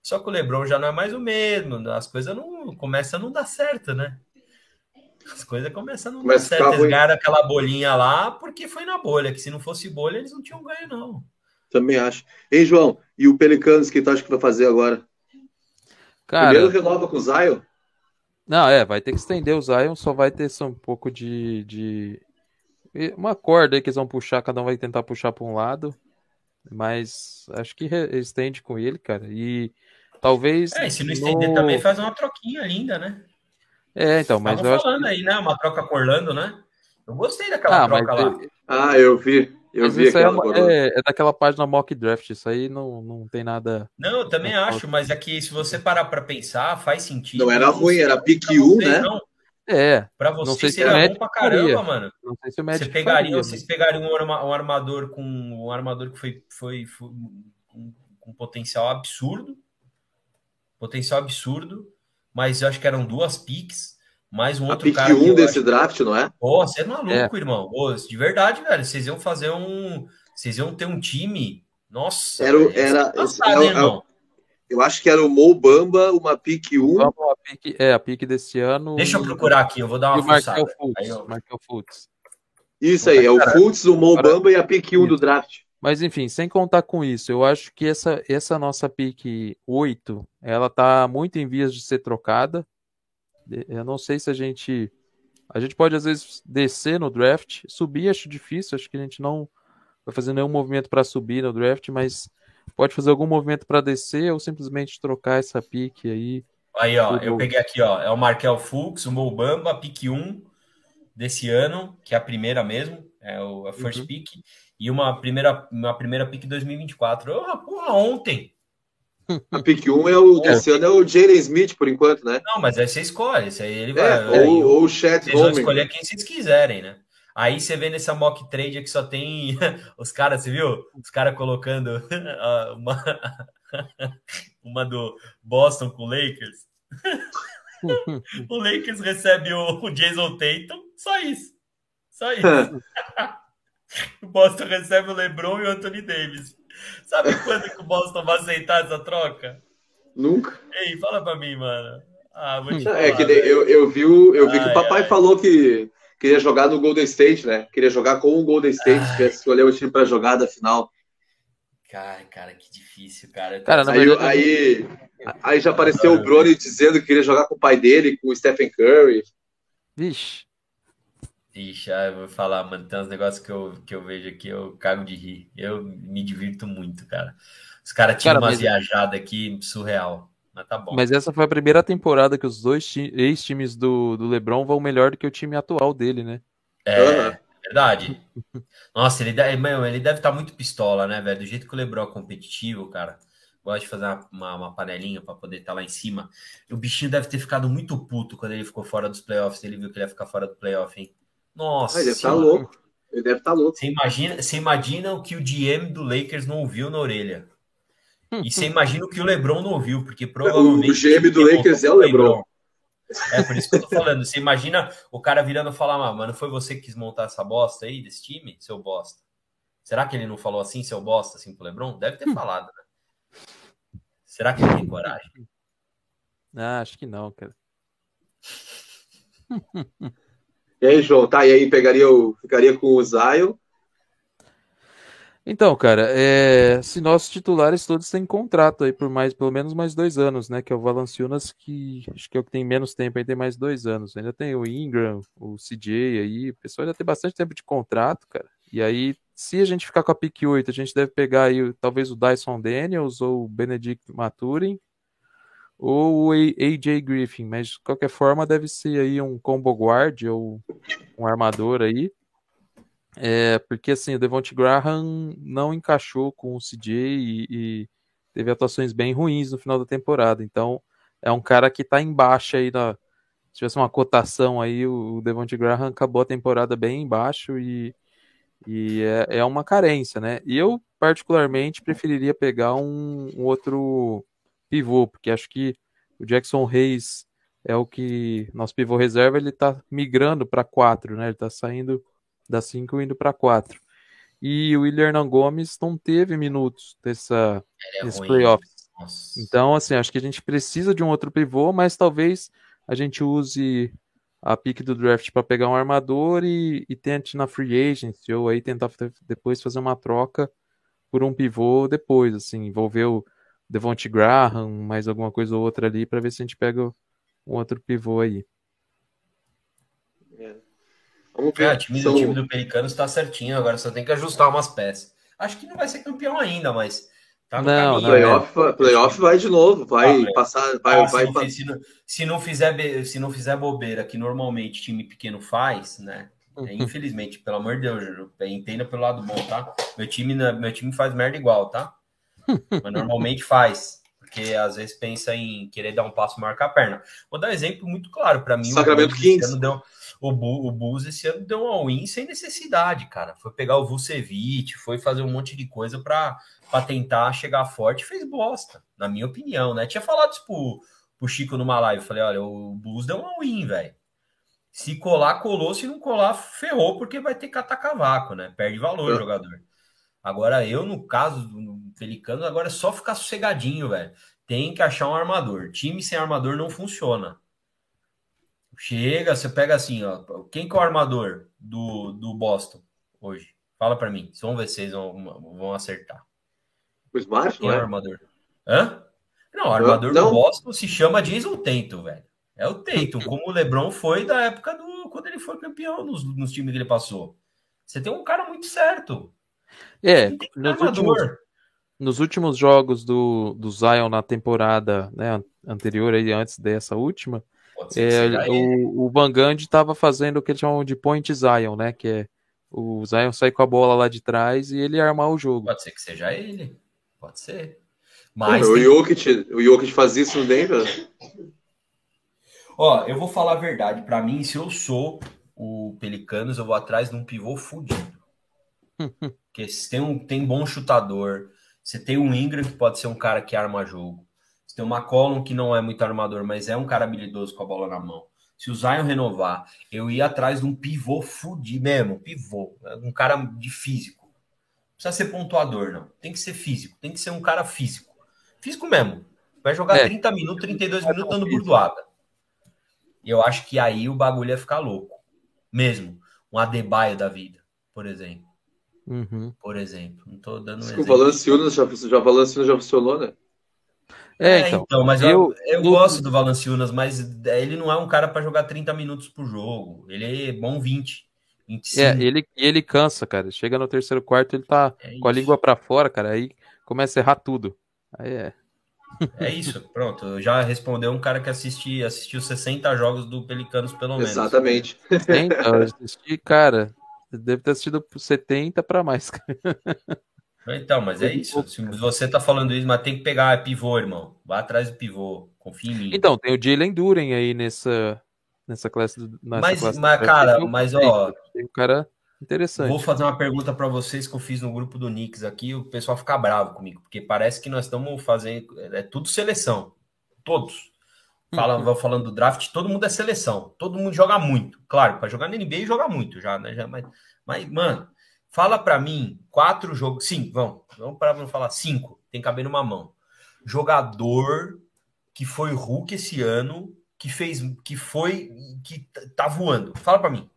Só que o Lebron já não é mais o mesmo. As coisas não começam a não dar certo, né? As coisas começam a não Começa dar certo. Eles ganharam aquela bolinha lá porque foi na bolha. Que se não fosse bolha, eles não tinham ganho, não. Também acho. Ei, João, e o Pelicanos que tu acha que vai fazer agora? Cara, Primeiro renova com o Zion? Não, é, vai ter que estender o Zion, só vai ter só um pouco de, de. Uma corda aí que eles vão puxar, cada um vai tentar puxar para um lado. Mas acho que estende com ele, cara. E talvez. É, e se não estender no... também faz uma troquinha linda, né? É, então, mas. Estavam falando que... aí, né? Uma troca com Orlando, né? Eu gostei daquela ah, troca lá. Ah, eu vi. Eu vi aquela é, é, é, daquela página mock draft, isso aí não, não tem nada. Não, eu também acho, mas aqui, é se você parar para pensar, faz sentido. Não era ruim, era pick 1, né? Não. É. Para você seria bom pra caramba, faria. mano. Não sei se o você pegaria, faria, Vocês pegariam um, um, armador com um armador que foi, foi, foi com, com potencial absurdo. Potencial absurdo, mas eu acho que eram duas picks mais um outro a cara. um desse acho... draft, não é? Pô, você é maluco, é. irmão. Pô, de verdade, velho. Vocês iam fazer um. Vocês iam ter um time. Nossa. Era, era, era, era eu acho que era o Mo Bamba, uma pick 1. a pick, é, a pick desse ano. Deixa eu procurar aqui, eu vou dar uma e Markel Fultz. Isso aí, é o Fultz, o Mo Bamba e a pick 1 do draft. Mas enfim, sem contar com isso, eu acho que essa, essa nossa pick 8, ela tá muito em vias de ser trocada. Eu não sei se a gente. A gente pode, às vezes, descer no draft. Subir acho difícil, acho que a gente não vai fazer nenhum movimento para subir no draft, mas pode fazer algum movimento para descer ou simplesmente trocar essa pique aí. Aí, ó, eu peguei aqui, ó, é o Markel Fuchs, o Mobamba, pique 1 desse ano, que é a primeira mesmo, é o, a first uhum. pick, e uma primeira, uma primeira pick 2024. Oh, porra, ontem! A pick 1 é o, desse ano é o Jalen Smith, por enquanto, né? Não, mas aí você escolhe. Esse aí ele é, vai. É, ou, ou o Chat Vocês vão escolher quem vocês quiserem, né? Aí você vê nessa mock trade que só tem os caras, você viu? Os caras colocando uma, uma do Boston com o Lakers. o Lakers recebe o, o Jason Tatum, só isso. Só isso. o Boston recebe o LeBron e o Anthony Davis. Sabe quando que o Boston vai aceitar essa troca? Nunca. Ei, fala pra mim, mano. Ah, vou te falar, é que eu, eu vi, eu vi ai, que o papai ai. falou que queria jogar no Golden State, né? Queria jogar com o Golden State, ai. que escolher o time pra jogada final. Cara, cara, que difícil, cara. cara aí, verdade, aí, aí, já apareceu o Brony dizendo que queria jogar com o pai dele, com o Stephen Curry. Vixe. Ixi, ah, eu vou falar, mano, tem uns negócios que eu, que eu vejo aqui, eu cago de rir. Eu me divirto muito, cara. Os caras tinham cara, umas mas... viajadas aqui surreal. Mas tá bom. Mas essa foi a primeira temporada que os dois ex-times do, do LeBron vão melhor do que o time atual dele, né? É. Verdade. Nossa, ele deve, ele deve estar tá muito pistola, né, velho? Do jeito que o Lebron é competitivo, cara. Gosta de fazer uma, uma, uma panelinha para poder estar tá lá em cima. O bichinho deve ter ficado muito puto quando ele ficou fora dos playoffs. Ele viu que ele ia ficar fora do playoff, hein? Nossa. Ele deve estar tá louco. Ele deve estar tá louco. Você imagina, você imagina o que o GM do Lakers não ouviu na orelha. E você imagina o que o LeBron não ouviu, porque provavelmente. O GM do Lakers é o LeBron. LeBron. É por isso que eu tô falando. Você imagina o cara virando e falar, mano, foi você que quis montar essa bosta aí desse time, seu bosta? Será que ele não falou assim, seu bosta, assim pro Lebron? Deve ter falado, né? Será que ele tem coragem? Ah, acho que não, cara. E aí, João, tá? E aí, pegaria o, ficaria com o Zion então, cara, é, se nossos titulares todos têm contrato aí por mais, pelo menos mais dois anos, né? Que é o Valanciunas, que acho que é o que tem menos tempo aí, tem mais dois anos. Ainda tem o Ingram, o CJ aí, o pessoal ainda tem bastante tempo de contrato, cara. E aí, se a gente ficar com a pick 8, a gente deve pegar aí talvez o Dyson Daniels ou o Benedict Maturin ou o AJ Griffin, mas de qualquer forma deve ser aí um combo guard ou um armador aí. É, porque assim, o Devonte Graham não encaixou com o CJ e, e, teve atuações bem ruins no final da temporada. Então, é um cara que está embaixo aí na. Se tivesse uma cotação aí, o Devonte Graham acabou a temporada bem embaixo e, e é, é uma carência, né? E eu, particularmente, preferiria pegar um, um outro pivô, porque acho que o Jackson Reis é o que nosso pivô reserva ele tá migrando para quatro, né? Ele tá saindo da 5 indo para 4. E o William Gomes não teve minutos dessa, é desse playoff. Então, assim, acho que a gente precisa de um outro pivô, mas talvez a gente use a pick do draft para pegar um armador e, e, tente na free agency, ou aí tentar depois fazer uma troca por um pivô depois, assim, envolver o Devonte Graham, mais alguma coisa ou outra ali, para ver se a gente pega um outro pivô aí. Vamos ver. É, o time, São... time do Pelicanos está certinho, agora só tem que ajustar umas peças. Acho que não vai ser campeão ainda, mas tá no não, caminho. Playoff, né? playoff vai de novo, vai ah, passar, vai, ah, vai, se, se, não, se, não, fizer, se não fizer bobeira, que normalmente time pequeno faz, né? É, infelizmente, pelo amor de Deus, entenda pelo lado bom, tá? Meu time, meu time faz merda igual, tá? Mas normalmente faz porque às vezes pensa em querer dar um passo maior com a perna. Vou dar um exemplo muito claro para mim. Sacramento Kings. Deu, o, o Bulls esse ano deu um all-in sem necessidade, cara. Foi pegar o Vucevic, foi fazer um monte de coisa para tentar chegar forte fez bosta, na minha opinião, né? Tinha falado isso pro, pro Chico numa live. Falei, olha, o Bulls deu um all-in, velho. Se colar, colou. Se não colar, ferrou, porque vai ter que atacar cavaco, né? Perde valor o jogador. Agora, eu, no caso do Pelicano, agora é só ficar sossegadinho, velho. Tem que achar um armador. Time sem armador não funciona. Chega, você pega assim, ó. Quem que é o armador do, do Boston hoje? Fala para mim. Vamos ver se vocês vão, vão acertar. O Smart, Quem é o armador? Hã? Não, o armador não, não. do Boston se chama Jason Tatum, velho. É o Tatum, como o LeBron foi da época do quando ele foi campeão nos, nos times que ele passou. Você tem um cara muito certo. É, nos últimos, nos últimos jogos do, do Zion na temporada né, anterior, aí, antes dessa última, é, o, o Van Gundy estava fazendo o que eles chamam de point Zion, né? Que é o Zion sair com a bola lá de trás e ele armar o jogo. Pode ser que seja ele. Pode ser. Mas o, tem... Jokic, o Jokic faz isso no Denver? Ó, eu vou falar a verdade. Para mim, se eu sou o Pelicanos, eu vou atrás de um pivô fudido. Porque se tem um tem bom chutador, você tem um Ingram que pode ser um cara que arma jogo. Você tem o McCollum que não é muito armador, mas é um cara habilidoso com a bola na mão. Se o Zion renovar, eu ia atrás de um pivô fudido mesmo, pivô, um cara de físico. Não precisa ser pontuador, não. Tem que ser físico, tem que ser um cara físico. Físico mesmo. Vai jogar é. 30 minutos, 32 minutos dando burdoada. Eu acho que aí o bagulho ia ficar louco. Mesmo. Um Adebayo da vida, por exemplo. Uhum. Por exemplo. Não tô dando um exemplo. O Valanciunas já, já, Valanciunas já funcionou, né? É, é então, então, mas eu, eu, eu gosto do Valanciunas, mas ele não é um cara para jogar 30 minutos por jogo. Ele é bom 20. 25. É, ele, ele cansa, cara. Chega no terceiro quarto, ele tá é com a língua para fora, cara. Aí começa a errar tudo. Aí é. É isso, pronto. Já respondeu um cara que assisti, assistiu 60 jogos do Pelicanos, pelo menos. Exatamente. Então, eu assisti, cara, Deve ter assistido 70 para mais. Então, mas é isso. Se você tá falando isso, mas tem que pegar pivô, irmão. Vá atrás do pivô. Confia em mim. Então, tem o Jalen Duren aí nessa, nessa classe. Nessa mas, classe mas cara, mas ó. Tem um cara interessante. Vou fazer uma pergunta para vocês que eu fiz no grupo do Knicks aqui. O pessoal fica bravo comigo, porque parece que nós estamos fazendo. É tudo seleção. Todos. Fala, uhum. falando do draft, todo mundo é seleção. Todo mundo joga muito. Claro, para jogar na NBA joga muito já, né? Já, mas, mas, mano, fala para mim quatro jogos. Sim, vamos. Vamos para não falar cinco. Tem que caber numa mão. Jogador que foi Hulk esse ano, que fez, que foi, que tá voando. Fala para mim.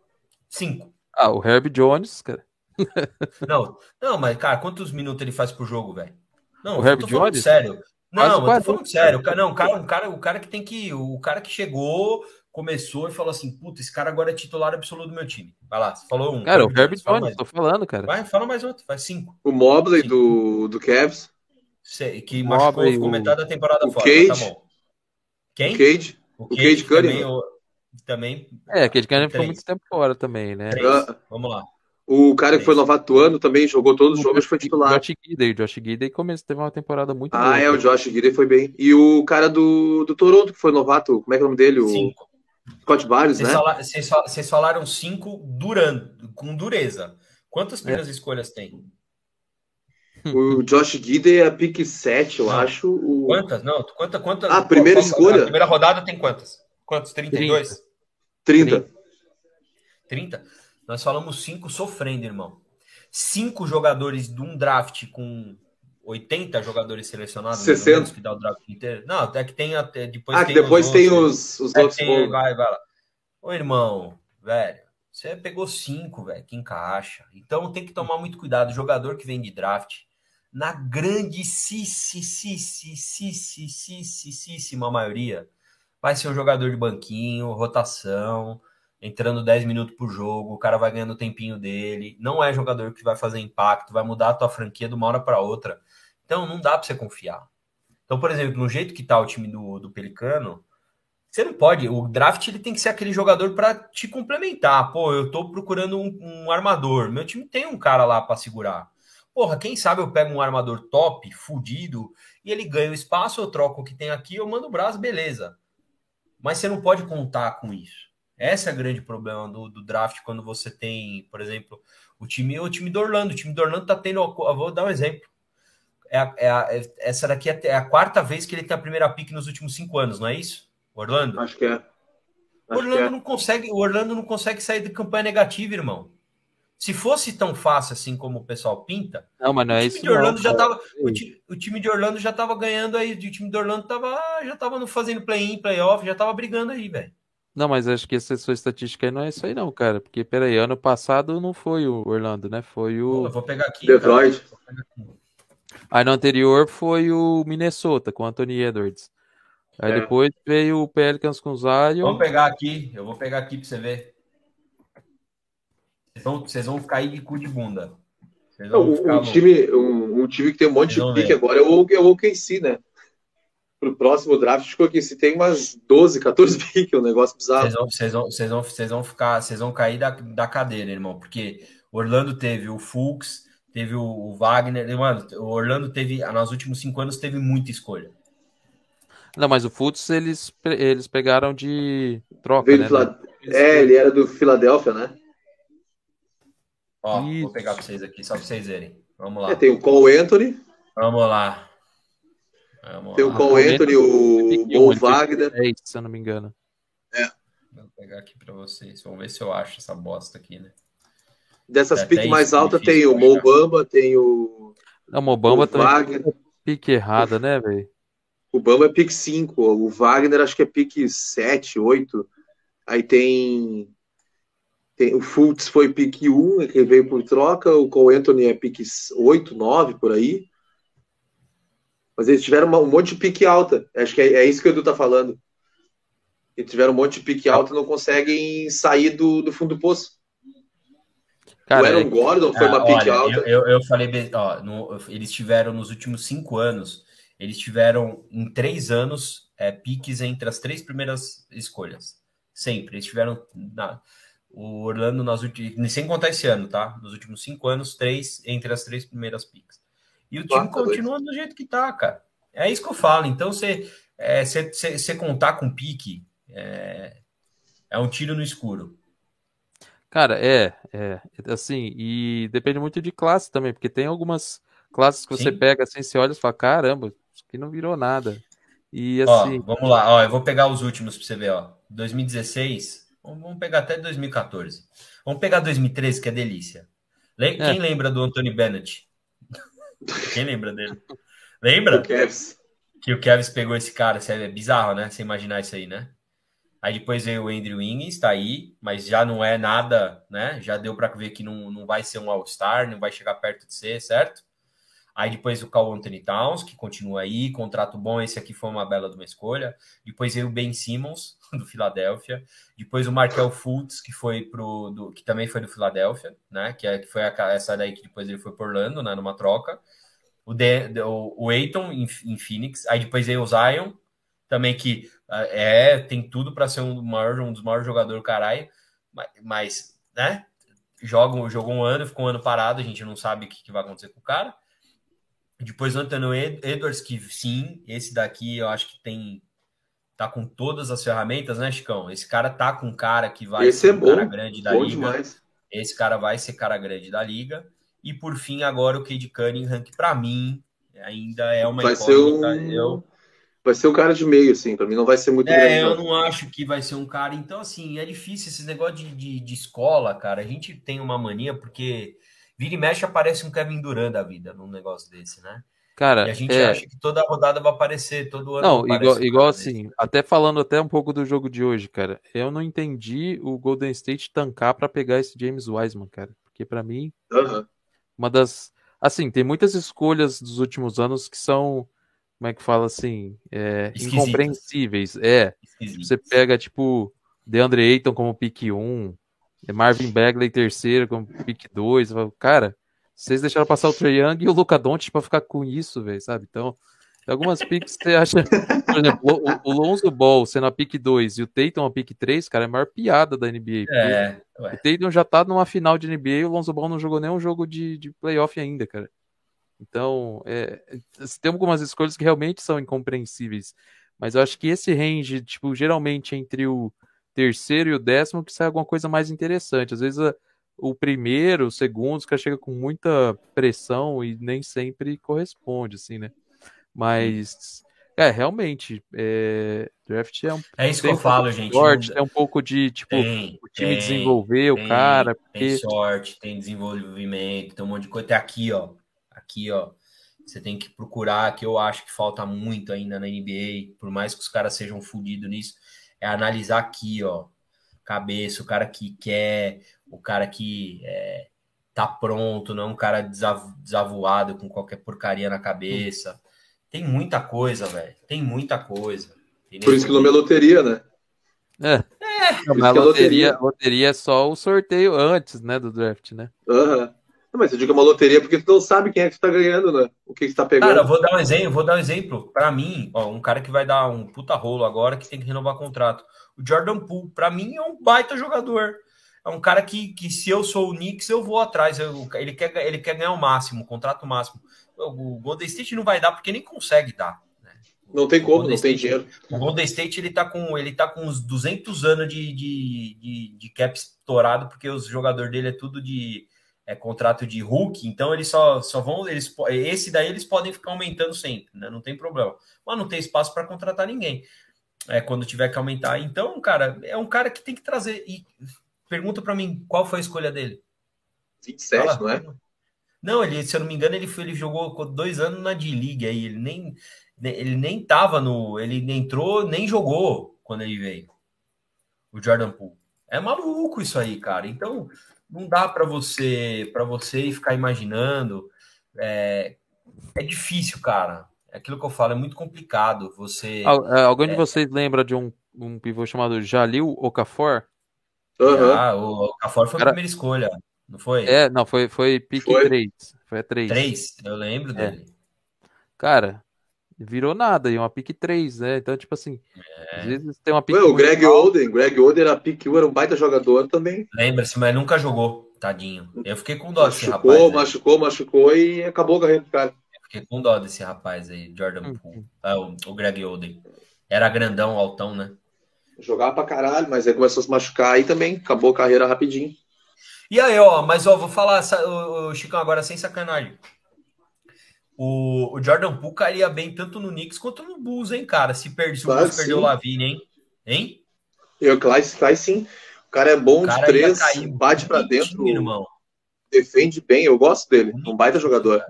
Cinco. Ah, o Herb Jones, cara. não, não, mas cara, quantos minutos ele faz por jogo, velho? Não, o Herb Jones? Sério. Não, eu tô falando sério. Não, o cara, um cara, o cara que tem que. O cara que chegou, começou e falou assim: puta, esse cara agora é titular absoluto do meu time. Vai lá, você falou um. Cara, o Herbert Jones, tô falando, cara. Vai, fala mais outro, faz cinco. O Mobley do, do Cavs. Sei, que machucou, ficou metade da temporada o fora. Cage, tá bom. Quem? O Cage. O, o Cage, Cage Curry. Também, também. É, Cage Curry ficou muito tempo fora também, né? Uh, Vamos lá. O cara que foi novato do ano também jogou todos os jogos, foi titular. O Josh Gidey, o Josh Gidey começou, teve uma temporada muito ah, boa. Ah, é, o Josh Gidey foi bem. E o cara do, do Toronto, que foi novato, como é que é o nome dele? O... Cinco. Scott Barnes, vocês né? Fala, vocês, vocês, falaram cinco durando, com dureza. Quantas primeiras é. escolhas tem? O Josh Gidey é pique 7, eu não. acho. O... Quantas? Não, quantas? Quanta, ah, primeira qual, escolha? A primeira rodada tem quantas? Quantos? 32? 30. 30. 30? Nós falamos cinco sofrendo, irmão cinco jogadores de um draft com 80 jogadores selecionados, 60 que dá o draft inteiro. Não, é que tem até depois ah, tem depois os tem os, os é outros. Tem, vai, vai lá. Ô, irmão, velho, você pegou cinco, velho, que encaixa. Então tem que tomar muito cuidado. O jogador que vem de draft, na grandíssima maioria, vai ser um jogador de banquinho, rotação entrando 10 minutos por jogo, o cara vai ganhando o tempinho dele, não é jogador que vai fazer impacto, vai mudar a tua franquia de uma hora para outra. Então não dá para você confiar. Então, por exemplo, no jeito que tá o time do, do Pelicano, você não pode, o draft ele tem que ser aquele jogador para te complementar. Pô, eu tô procurando um, um armador, meu time tem um cara lá para segurar. Porra, quem sabe eu pego um armador top, fudido, e ele ganha o espaço, eu troco o que tem aqui, eu mando o braço, beleza. Mas você não pode contar com isso. Esse é o grande problema do, do, draft quando você tem, por exemplo, o time, o time do Orlando. O time do Orlando tá tendo. Eu vou dar um exemplo. É a, é a, é, essa daqui é a quarta vez que ele tem a primeira pick nos últimos cinco anos, não é isso? Orlando? Acho que é. Acho o Orlando é. não consegue, o Orlando não consegue sair de campanha negativa, irmão. Se fosse tão fácil assim como o pessoal pinta, não, mas não é o time isso de Orlando não, já tava, o time, o, time, de Orlando já tava ganhando aí, o time de Orlando tava, já tava fazendo play-in, play-off, já tava brigando aí, velho. Não, mas acho que essa sua estatística aí não é isso aí, não, cara. Porque, peraí, ano passado não foi o Orlando, né? Foi o. Eu vou pegar aqui. Detroit. Aí no anterior foi o Minnesota, com o Anthony Edwards. Aí é. depois veio o Pelicans com o Zion. Vamos pegar aqui, eu vou pegar aqui pra você ver. Vocês vão, vocês vão ficar aí de cu de bunda. Não, um, time, um, um, time que tem um monte de pique agora é o, é o OKC, né? Pro próximo draft, acho que se tem umas 12, 14 piques, um negócio bizarro. Vocês vão, vocês vão, vocês vão, ficar, vocês vão cair da, da cadeira, irmão, porque Orlando teve o Fulks, teve o, Wagner, mano, o Orlando teve, nos últimos cinco anos, teve muita escolha. Não, mas o Fulks eles, eles pegaram de troca, né? É, ele era do Filadélfia, né? Ó, Isso. vou pegar pra vocês aqui, só pra vocês verem. Vamos lá. É, tem o Cole Anthony. Vamos lá. Tem o Cole Anthony, o Bo Wagner. É isso, se eu não me engano. É. Vou pegar aqui para vocês. Vamos ver se eu acho essa bosta aqui, né? Dessas é piques mais altas tem o Mobamba, tem o. Não, Mobamba também Wagner. pique errada, né, velho? O Bamba é pique 5, o Wagner acho que é pique 7, 8. Aí tem. tem o Fultz foi pique 1, que veio por troca. O Cole Anthony é pique 8, 9 por aí. Mas eles tiveram um monte de pique alta. Acho que é, é, isso que o Edu tá falando. Eles tiveram um monte de pique alta e não conseguem sair do, do fundo do poço. Cara, o Aaron é... Gordon foi ah, uma pique alta. Eu, eu, falei, ó, no, eles tiveram nos últimos cinco anos, eles tiveram em três anos é, piques entre as três primeiras escolhas. Sempre. Eles tiveram. Na, O Orlando, nas últimas, sem contar esse ano, tá? Nos últimos cinco anos, três entre as três primeiras picks. E o time continua do jeito que tá, cara. É isso que eu falo. Então, você é, contar com pique é, é um tiro no escuro. Cara, é, é, assim, e depende muito de classe também, porque tem algumas classes que você Sim. pega assim, você olha e fala, caramba, isso aqui não virou nada. E assim. Ó, vamos lá, ó, eu vou pegar os últimos para você ver, ó. 2016, vamos pegar até 2014. Vamos pegar 2013, que é delícia. É. Quem lembra do Anthony Bennett? Quem lembra dele? Lembra? O Kevs. Que o Kevs pegou esse cara, é bizarro, né? Você imaginar isso aí, né? Aí depois veio o Andrew Wiggins, tá aí, mas já não é nada, né? Já deu para ver que não, não vai ser um All-Star, não vai chegar perto de ser, certo? Aí depois o Carl Anthony Towns, que continua aí, contrato bom, esse aqui foi uma bela de uma escolha. Depois veio o Ben Simmons, do Philadelphia. Depois o Markel Fultz, que foi pro do, que também foi do Philadelphia, né? Que, é, que foi a, essa daí que depois ele foi por Orlando, né? Numa troca. O, de, o, o Aiton em, em Phoenix. Aí depois veio o Zion, também que é tem tudo para ser um, maior, um dos maiores jogadores caralho, mas, mas né? Joga, jogou um ano, ficou um ano parado, a gente não sabe o que, que vai acontecer com o cara. Depois o Anthony Edwards, que sim, esse daqui eu acho que tem. Tá com todas as ferramentas, né, Chicão? Esse cara tá com cara que vai esse ser é bom, cara grande da liga. Demais. Esse cara vai ser cara grande da liga. E por fim, agora o Cade Cunningham, que para mim ainda é uma vai Ser um... eu... Vai ser um cara de meio, assim, para mim não vai ser muito É, grande, eu não acho que vai ser um cara. Então, assim, é difícil esse negócio de, de, de escola, cara. A gente tem uma mania, porque Vira e mexe aparece um Kevin Durant da vida num negócio desse, né? Cara, e a gente é... acha que toda rodada vai aparecer, todo ano. Não, igual, igual assim, desse. até falando até um pouco do jogo de hoje, cara. Eu não entendi o Golden State tancar para pegar esse James Wiseman, cara. Porque para mim, uhum. uma das. Assim, tem muitas escolhas dos últimos anos que são, como é que fala assim, é, incompreensíveis. É. Você pega, tipo, DeAndre Ayton como pick 1, é Marvin Bagley terceiro, com pick 2. Cara, vocês deixaram passar o Trey Young e o Luca Doncic para ficar com isso, velho, sabe? Então, algumas picks você acha. Por exemplo, o, o Lonzo Ball sendo a pick 2 e o Tatum a pick 3, cara, é a maior piada da NBA. É, o Tatum já tá numa final de NBA e o Lonzo Ball não jogou nenhum jogo de, de playoff ainda, cara. Então, é, tem algumas escolhas que realmente são incompreensíveis. Mas eu acho que esse range, tipo, geralmente entre o terceiro e o décimo que sai alguma coisa mais interessante. Às vezes a, o primeiro, o segundo, os caras chegam com muita pressão e nem sempre corresponde, assim, né? Mas, é, realmente, é, draft é um. É isso que eu um falo, gente. Sorte, é um pouco de, tipo, tem, o time tem, desenvolver tem, o cara. Porque... Tem sorte, tem desenvolvimento, tem um monte de coisa. Tem aqui, ó. Aqui, ó. Você tem que procurar, que eu acho que falta muito ainda na NBA, por mais que os caras sejam fodidos nisso é analisar aqui, ó, cabeça, o cara que quer, o cara que é, tá pronto, não é um cara desavoado com qualquer porcaria na cabeça. Tem muita coisa, velho. Tem muita coisa. Por isso que o nome é loteria, né? É. é. Não, mas a loteria, loteria, loteria é só o sorteio antes, né, do draft, né? Aham. Uhum. Não, mas eu digo uma loteria porque tu não sabe quem é que tu tá ganhando, né? O que, que tu tá pegando. Cara, vou dar um exemplo, vou dar um exemplo. Para mim, ó, um cara que vai dar um puta rolo agora que tem que renovar contrato. O Jordan Poole, para mim, é um baita jogador. É um cara que, que se eu sou o Knicks, eu vou atrás. Eu, ele, quer, ele quer ganhar o máximo, o contrato máximo. O Golden State não vai dar porque nem consegue dar. Né? Não tem como, não State, tem dinheiro. O Golden State ele tá com, ele tá com uns 200 anos de, de, de, de cap estourado, porque os jogadores dele é tudo de é, contrato de Hulk, então eles só, só vão. Eles, esse daí eles podem ficar aumentando sempre, né? Não tem problema. Mas não tem espaço para contratar ninguém. É, quando tiver que aumentar. Então, cara, é um cara que tem que trazer. E pergunta para mim qual foi a escolha dele. 27, Fala, não é? Não, ele, se eu não me engano, ele, foi, ele jogou dois anos na D-League aí. Ele nem, ele nem tava no. Ele entrou, nem jogou quando ele veio. O Jordan Poole. É maluco isso aí, cara. Então, não dá para você para você ficar imaginando. É, é difícil, cara. Aquilo que eu falo, é muito complicado. Você. É, alguém é, de vocês lembra de um, um pivô chamado Jalil Okafor? Uhum. Ah, o Okafor foi a primeira escolha, não foi? É, não, foi, foi pique 3. Foi a 3. 3, eu lembro é. dele. Cara, virou nada, e uma pick 3, né? Então, tipo assim, é. às vezes tem uma pick. Ué, o Greg Oden, Greg Oden era pick 1, era um baita jogador também. Lembra-se, mas nunca jogou, tadinho. Eu fiquei com dó machucou, desse rapaz. Machucou, machucou, machucou e acabou a carreira do cara. Eu fiquei com dó desse rapaz aí, Jordan uhum. Poole. Ah, o, o Greg Oden. Era grandão, altão, né? Jogava pra caralho, mas aí começou a se machucar aí também, acabou a carreira rapidinho. E aí, ó, mas ó, vou falar, o, o Chicão, agora sem sacanagem. O, o Jordan Poole cairia bem tanto no Knicks quanto no Bulls, hein, cara? Se, perde, se claro, o Bulls perdeu o Lavine, hein? Hein? Eu, claro, cai sim. O cara é bom cara de três, bate para dentro, irmão. defende bem. Eu gosto dele. Um baita jogador.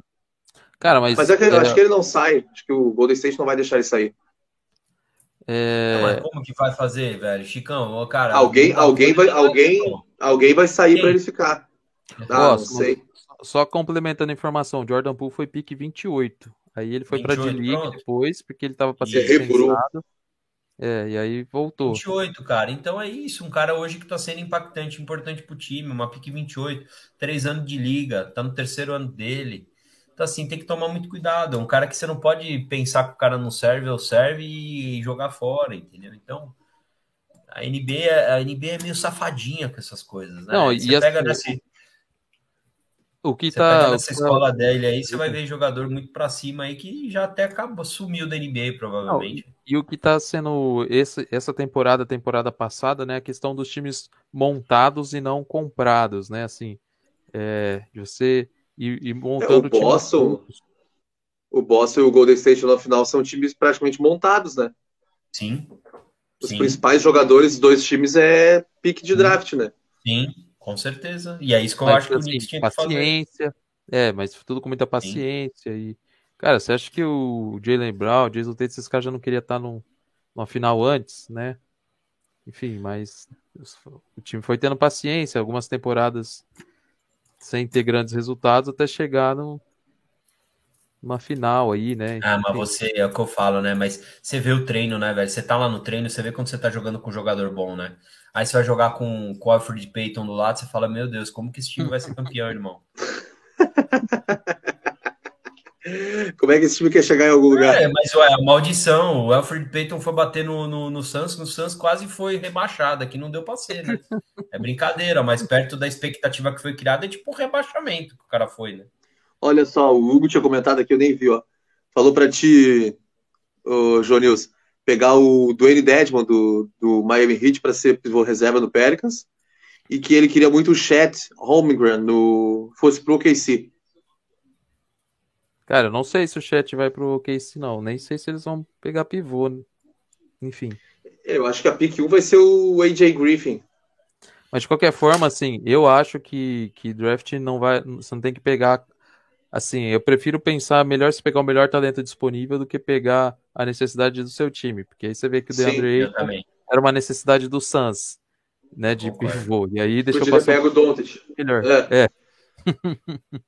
Cara, mas. Mas é que, é... acho que ele não sai. Acho que o Golden State não vai deixar ele sair. É... Mas como que vai fazer, velho? Chicão, cara. Alguém, alguém vai, alguém, alguém vai sair para ele ficar. Ah, não sei. Só complementando a informação, Jordan Poole foi pique 28. Aí ele foi para D-League depois, porque ele estava para ser dispensado. É, e aí voltou. 28, cara. Então é isso. Um cara hoje que está sendo impactante, importante para o time. Uma pique 28, três anos de liga, tá no terceiro ano dele. Então, assim, tem que tomar muito cuidado. É um cara que você não pode pensar que o cara não serve ou serve e jogar fora, entendeu? Então, a NBA, é, a NBA é meio safadinha com essas coisas, né? Não, você e pega assim, nesse, o que você tá. nessa escola dele aí, você vai ver jogador muito para cima aí que já até acabou, sumiu da NBA, provavelmente. Não, e o que tá sendo esse, essa temporada, temporada passada, né? A questão dos times montados e não comprados, né? Assim, é, você ir, ir montando é, o Boston, o Boston e o Golden State na final são times praticamente montados, né? Sim. Os Sim. principais jogadores dos dois times é pique de draft, né? Sim. Com certeza. E é isso que eu mas, acho que assim, o Knicks tinha paciência. É, mas tudo com muita paciência. Sim. E, cara, você acha que o Jalen Brown, o Jason Tate, esses caras já não queriam estar num, numa final antes, né? Enfim, mas o time foi tendo paciência, algumas temporadas sem ter grandes resultados até chegar no, numa final aí, né? Ah, mas você, é o que eu falo, né? Mas você vê o treino, né, velho? Você tá lá no treino, você vê quando você tá jogando com um jogador bom, né? Aí você vai jogar com, com o Alfred Payton do lado, você fala, meu Deus, como que esse time vai ser campeão, irmão? Como é que esse time quer chegar em algum lugar? É, mas ué, a maldição. O Alfred Payton foi bater no, no, no Suns, no Suns quase foi rebaixado, aqui não deu pra ser, né? É brincadeira, mas perto da expectativa que foi criada é tipo um rebaixamento que o cara foi, né? Olha só, o Hugo tinha comentado aqui, eu nem vi, ó. Falou pra ti, ô, João Nilson, pegar o Dwayne Dedmon do, do Miami Heat para ser pivô reserva no Pelicans e que ele queria muito o Chet Holmgren no fosse pro OKC. Cara, eu não sei se o Chet vai pro OKC não, nem sei se eles vão pegar pivô. Enfim. Eu acho que a pick 1 vai ser o AJ Griffin. Mas de qualquer forma, assim, eu acho que, que draft não vai. Você não tem que pegar assim, eu prefiro pensar melhor se pegar o melhor talento disponível do que pegar a necessidade do seu time, porque aí você vê que o DeAndre Ayton era uma necessidade do Suns, né, de Concordo. pivô. E aí deixa eu passar pega o Doncic. Melhor. É. é.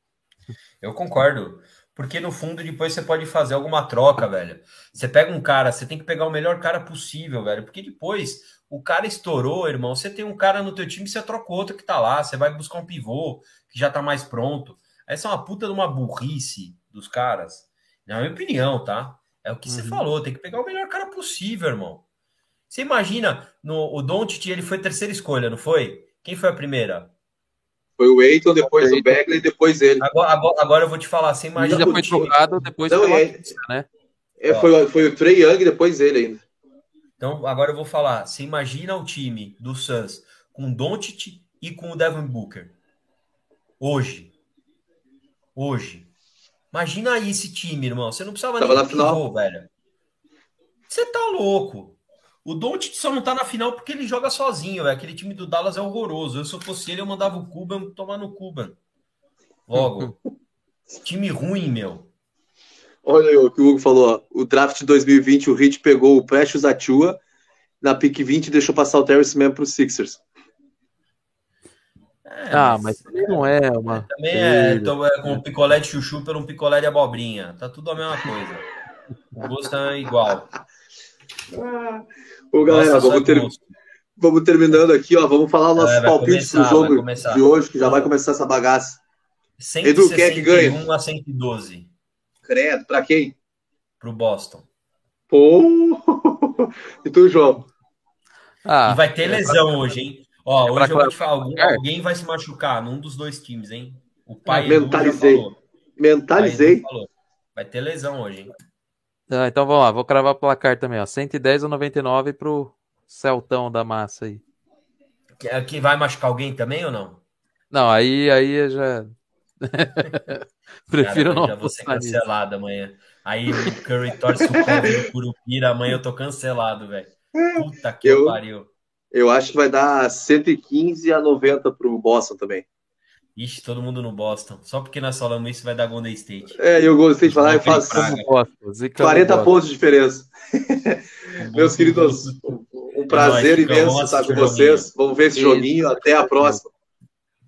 eu concordo. Porque no fundo depois você pode fazer alguma troca, velho. Você pega um cara, você tem que pegar o melhor cara possível, velho. Porque depois o cara estourou, irmão. Você tem um cara no teu time, você troca outro que tá lá. Você vai buscar um pivô que já tá mais pronto. Essa é uma puta de uma burrice dos caras. Na minha opinião, tá? É o que uhum. você falou, tem que pegar o melhor cara possível, irmão. Você imagina, no, o Doncic, ele foi terceira escolha, não foi? Quem foi a primeira? Foi o Eiton, depois o Bagley, depois ele. Agora, agora, agora, eu vou te falar, você imagina... Já foi trocado depois não, é, pista, né? É, foi, foi o Trey Young depois ele ainda. Então, agora eu vou falar, você imagina o time do Suns com o Doncic e com o Devin Booker. Hoje hoje. Imagina aí esse time, irmão. Você não precisava Tava nem na final. Pivô, velho. Você tá louco. O Doncic só não tá na final porque ele joga sozinho, velho. Aquele time do Dallas é horroroso. Eu, se eu fosse ele, eu mandava o Cuban tomar no Cuban. Logo. time ruim, meu. Olha aí o que o Hugo falou. Ó. O draft de 2020, o Heat pegou o Precious Atua na pick 20 e deixou passar o Terrence Mann pro Sixers. É, ah, mas também não é uma. Também é, então é com um picolé de chuchu pelo um picolé de abobrinha. Tá tudo a mesma coisa. O gosto é igual. Ah, ô, galera, Nossa, vamos, ter... vamos terminando aqui, ó. Vamos falar nossos é, palpites do jogo de hoje, que já vai começar essa bagaça. Edu, quem é que ganha? a 112. Credo, pra quem? pro Boston. Pô! E tu, João? Ah, e vai ter lesão hoje, hein? Ó, é hoje eu vou te falar, alguém, alguém, vai se machucar num dos dois times, hein? O pai Mentalizei. Mentalizei. Vai ter lesão hoje, hein? Ah, então vamos lá, vou cravar o placar também, ó. 110 ou 99 pro Celtão da massa aí. Que, que vai machucar alguém também ou não? Não, aí, aí já. Prefiro Cara, não. Já vou ser cancelado nisso. amanhã. Aí o Curry torce o pé do Curupira, amanhã eu tô cancelado, velho. Puta que eu, pariu. Eu acho que vai dar 115 a 90 pro Boston também. Ixi, todo mundo no Boston. Só porque nós falamos isso vai dar Golden State. É, e o Golden State vai lá e faz 40 pontos de diferença. Meus queridos, um prazer é nóis, imenso estar com vocês. Vamos ver esse joguinho. Até a próxima.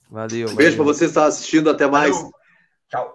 Valeu. Um beijo para vocês que estão assistindo. Até mais. Tchau.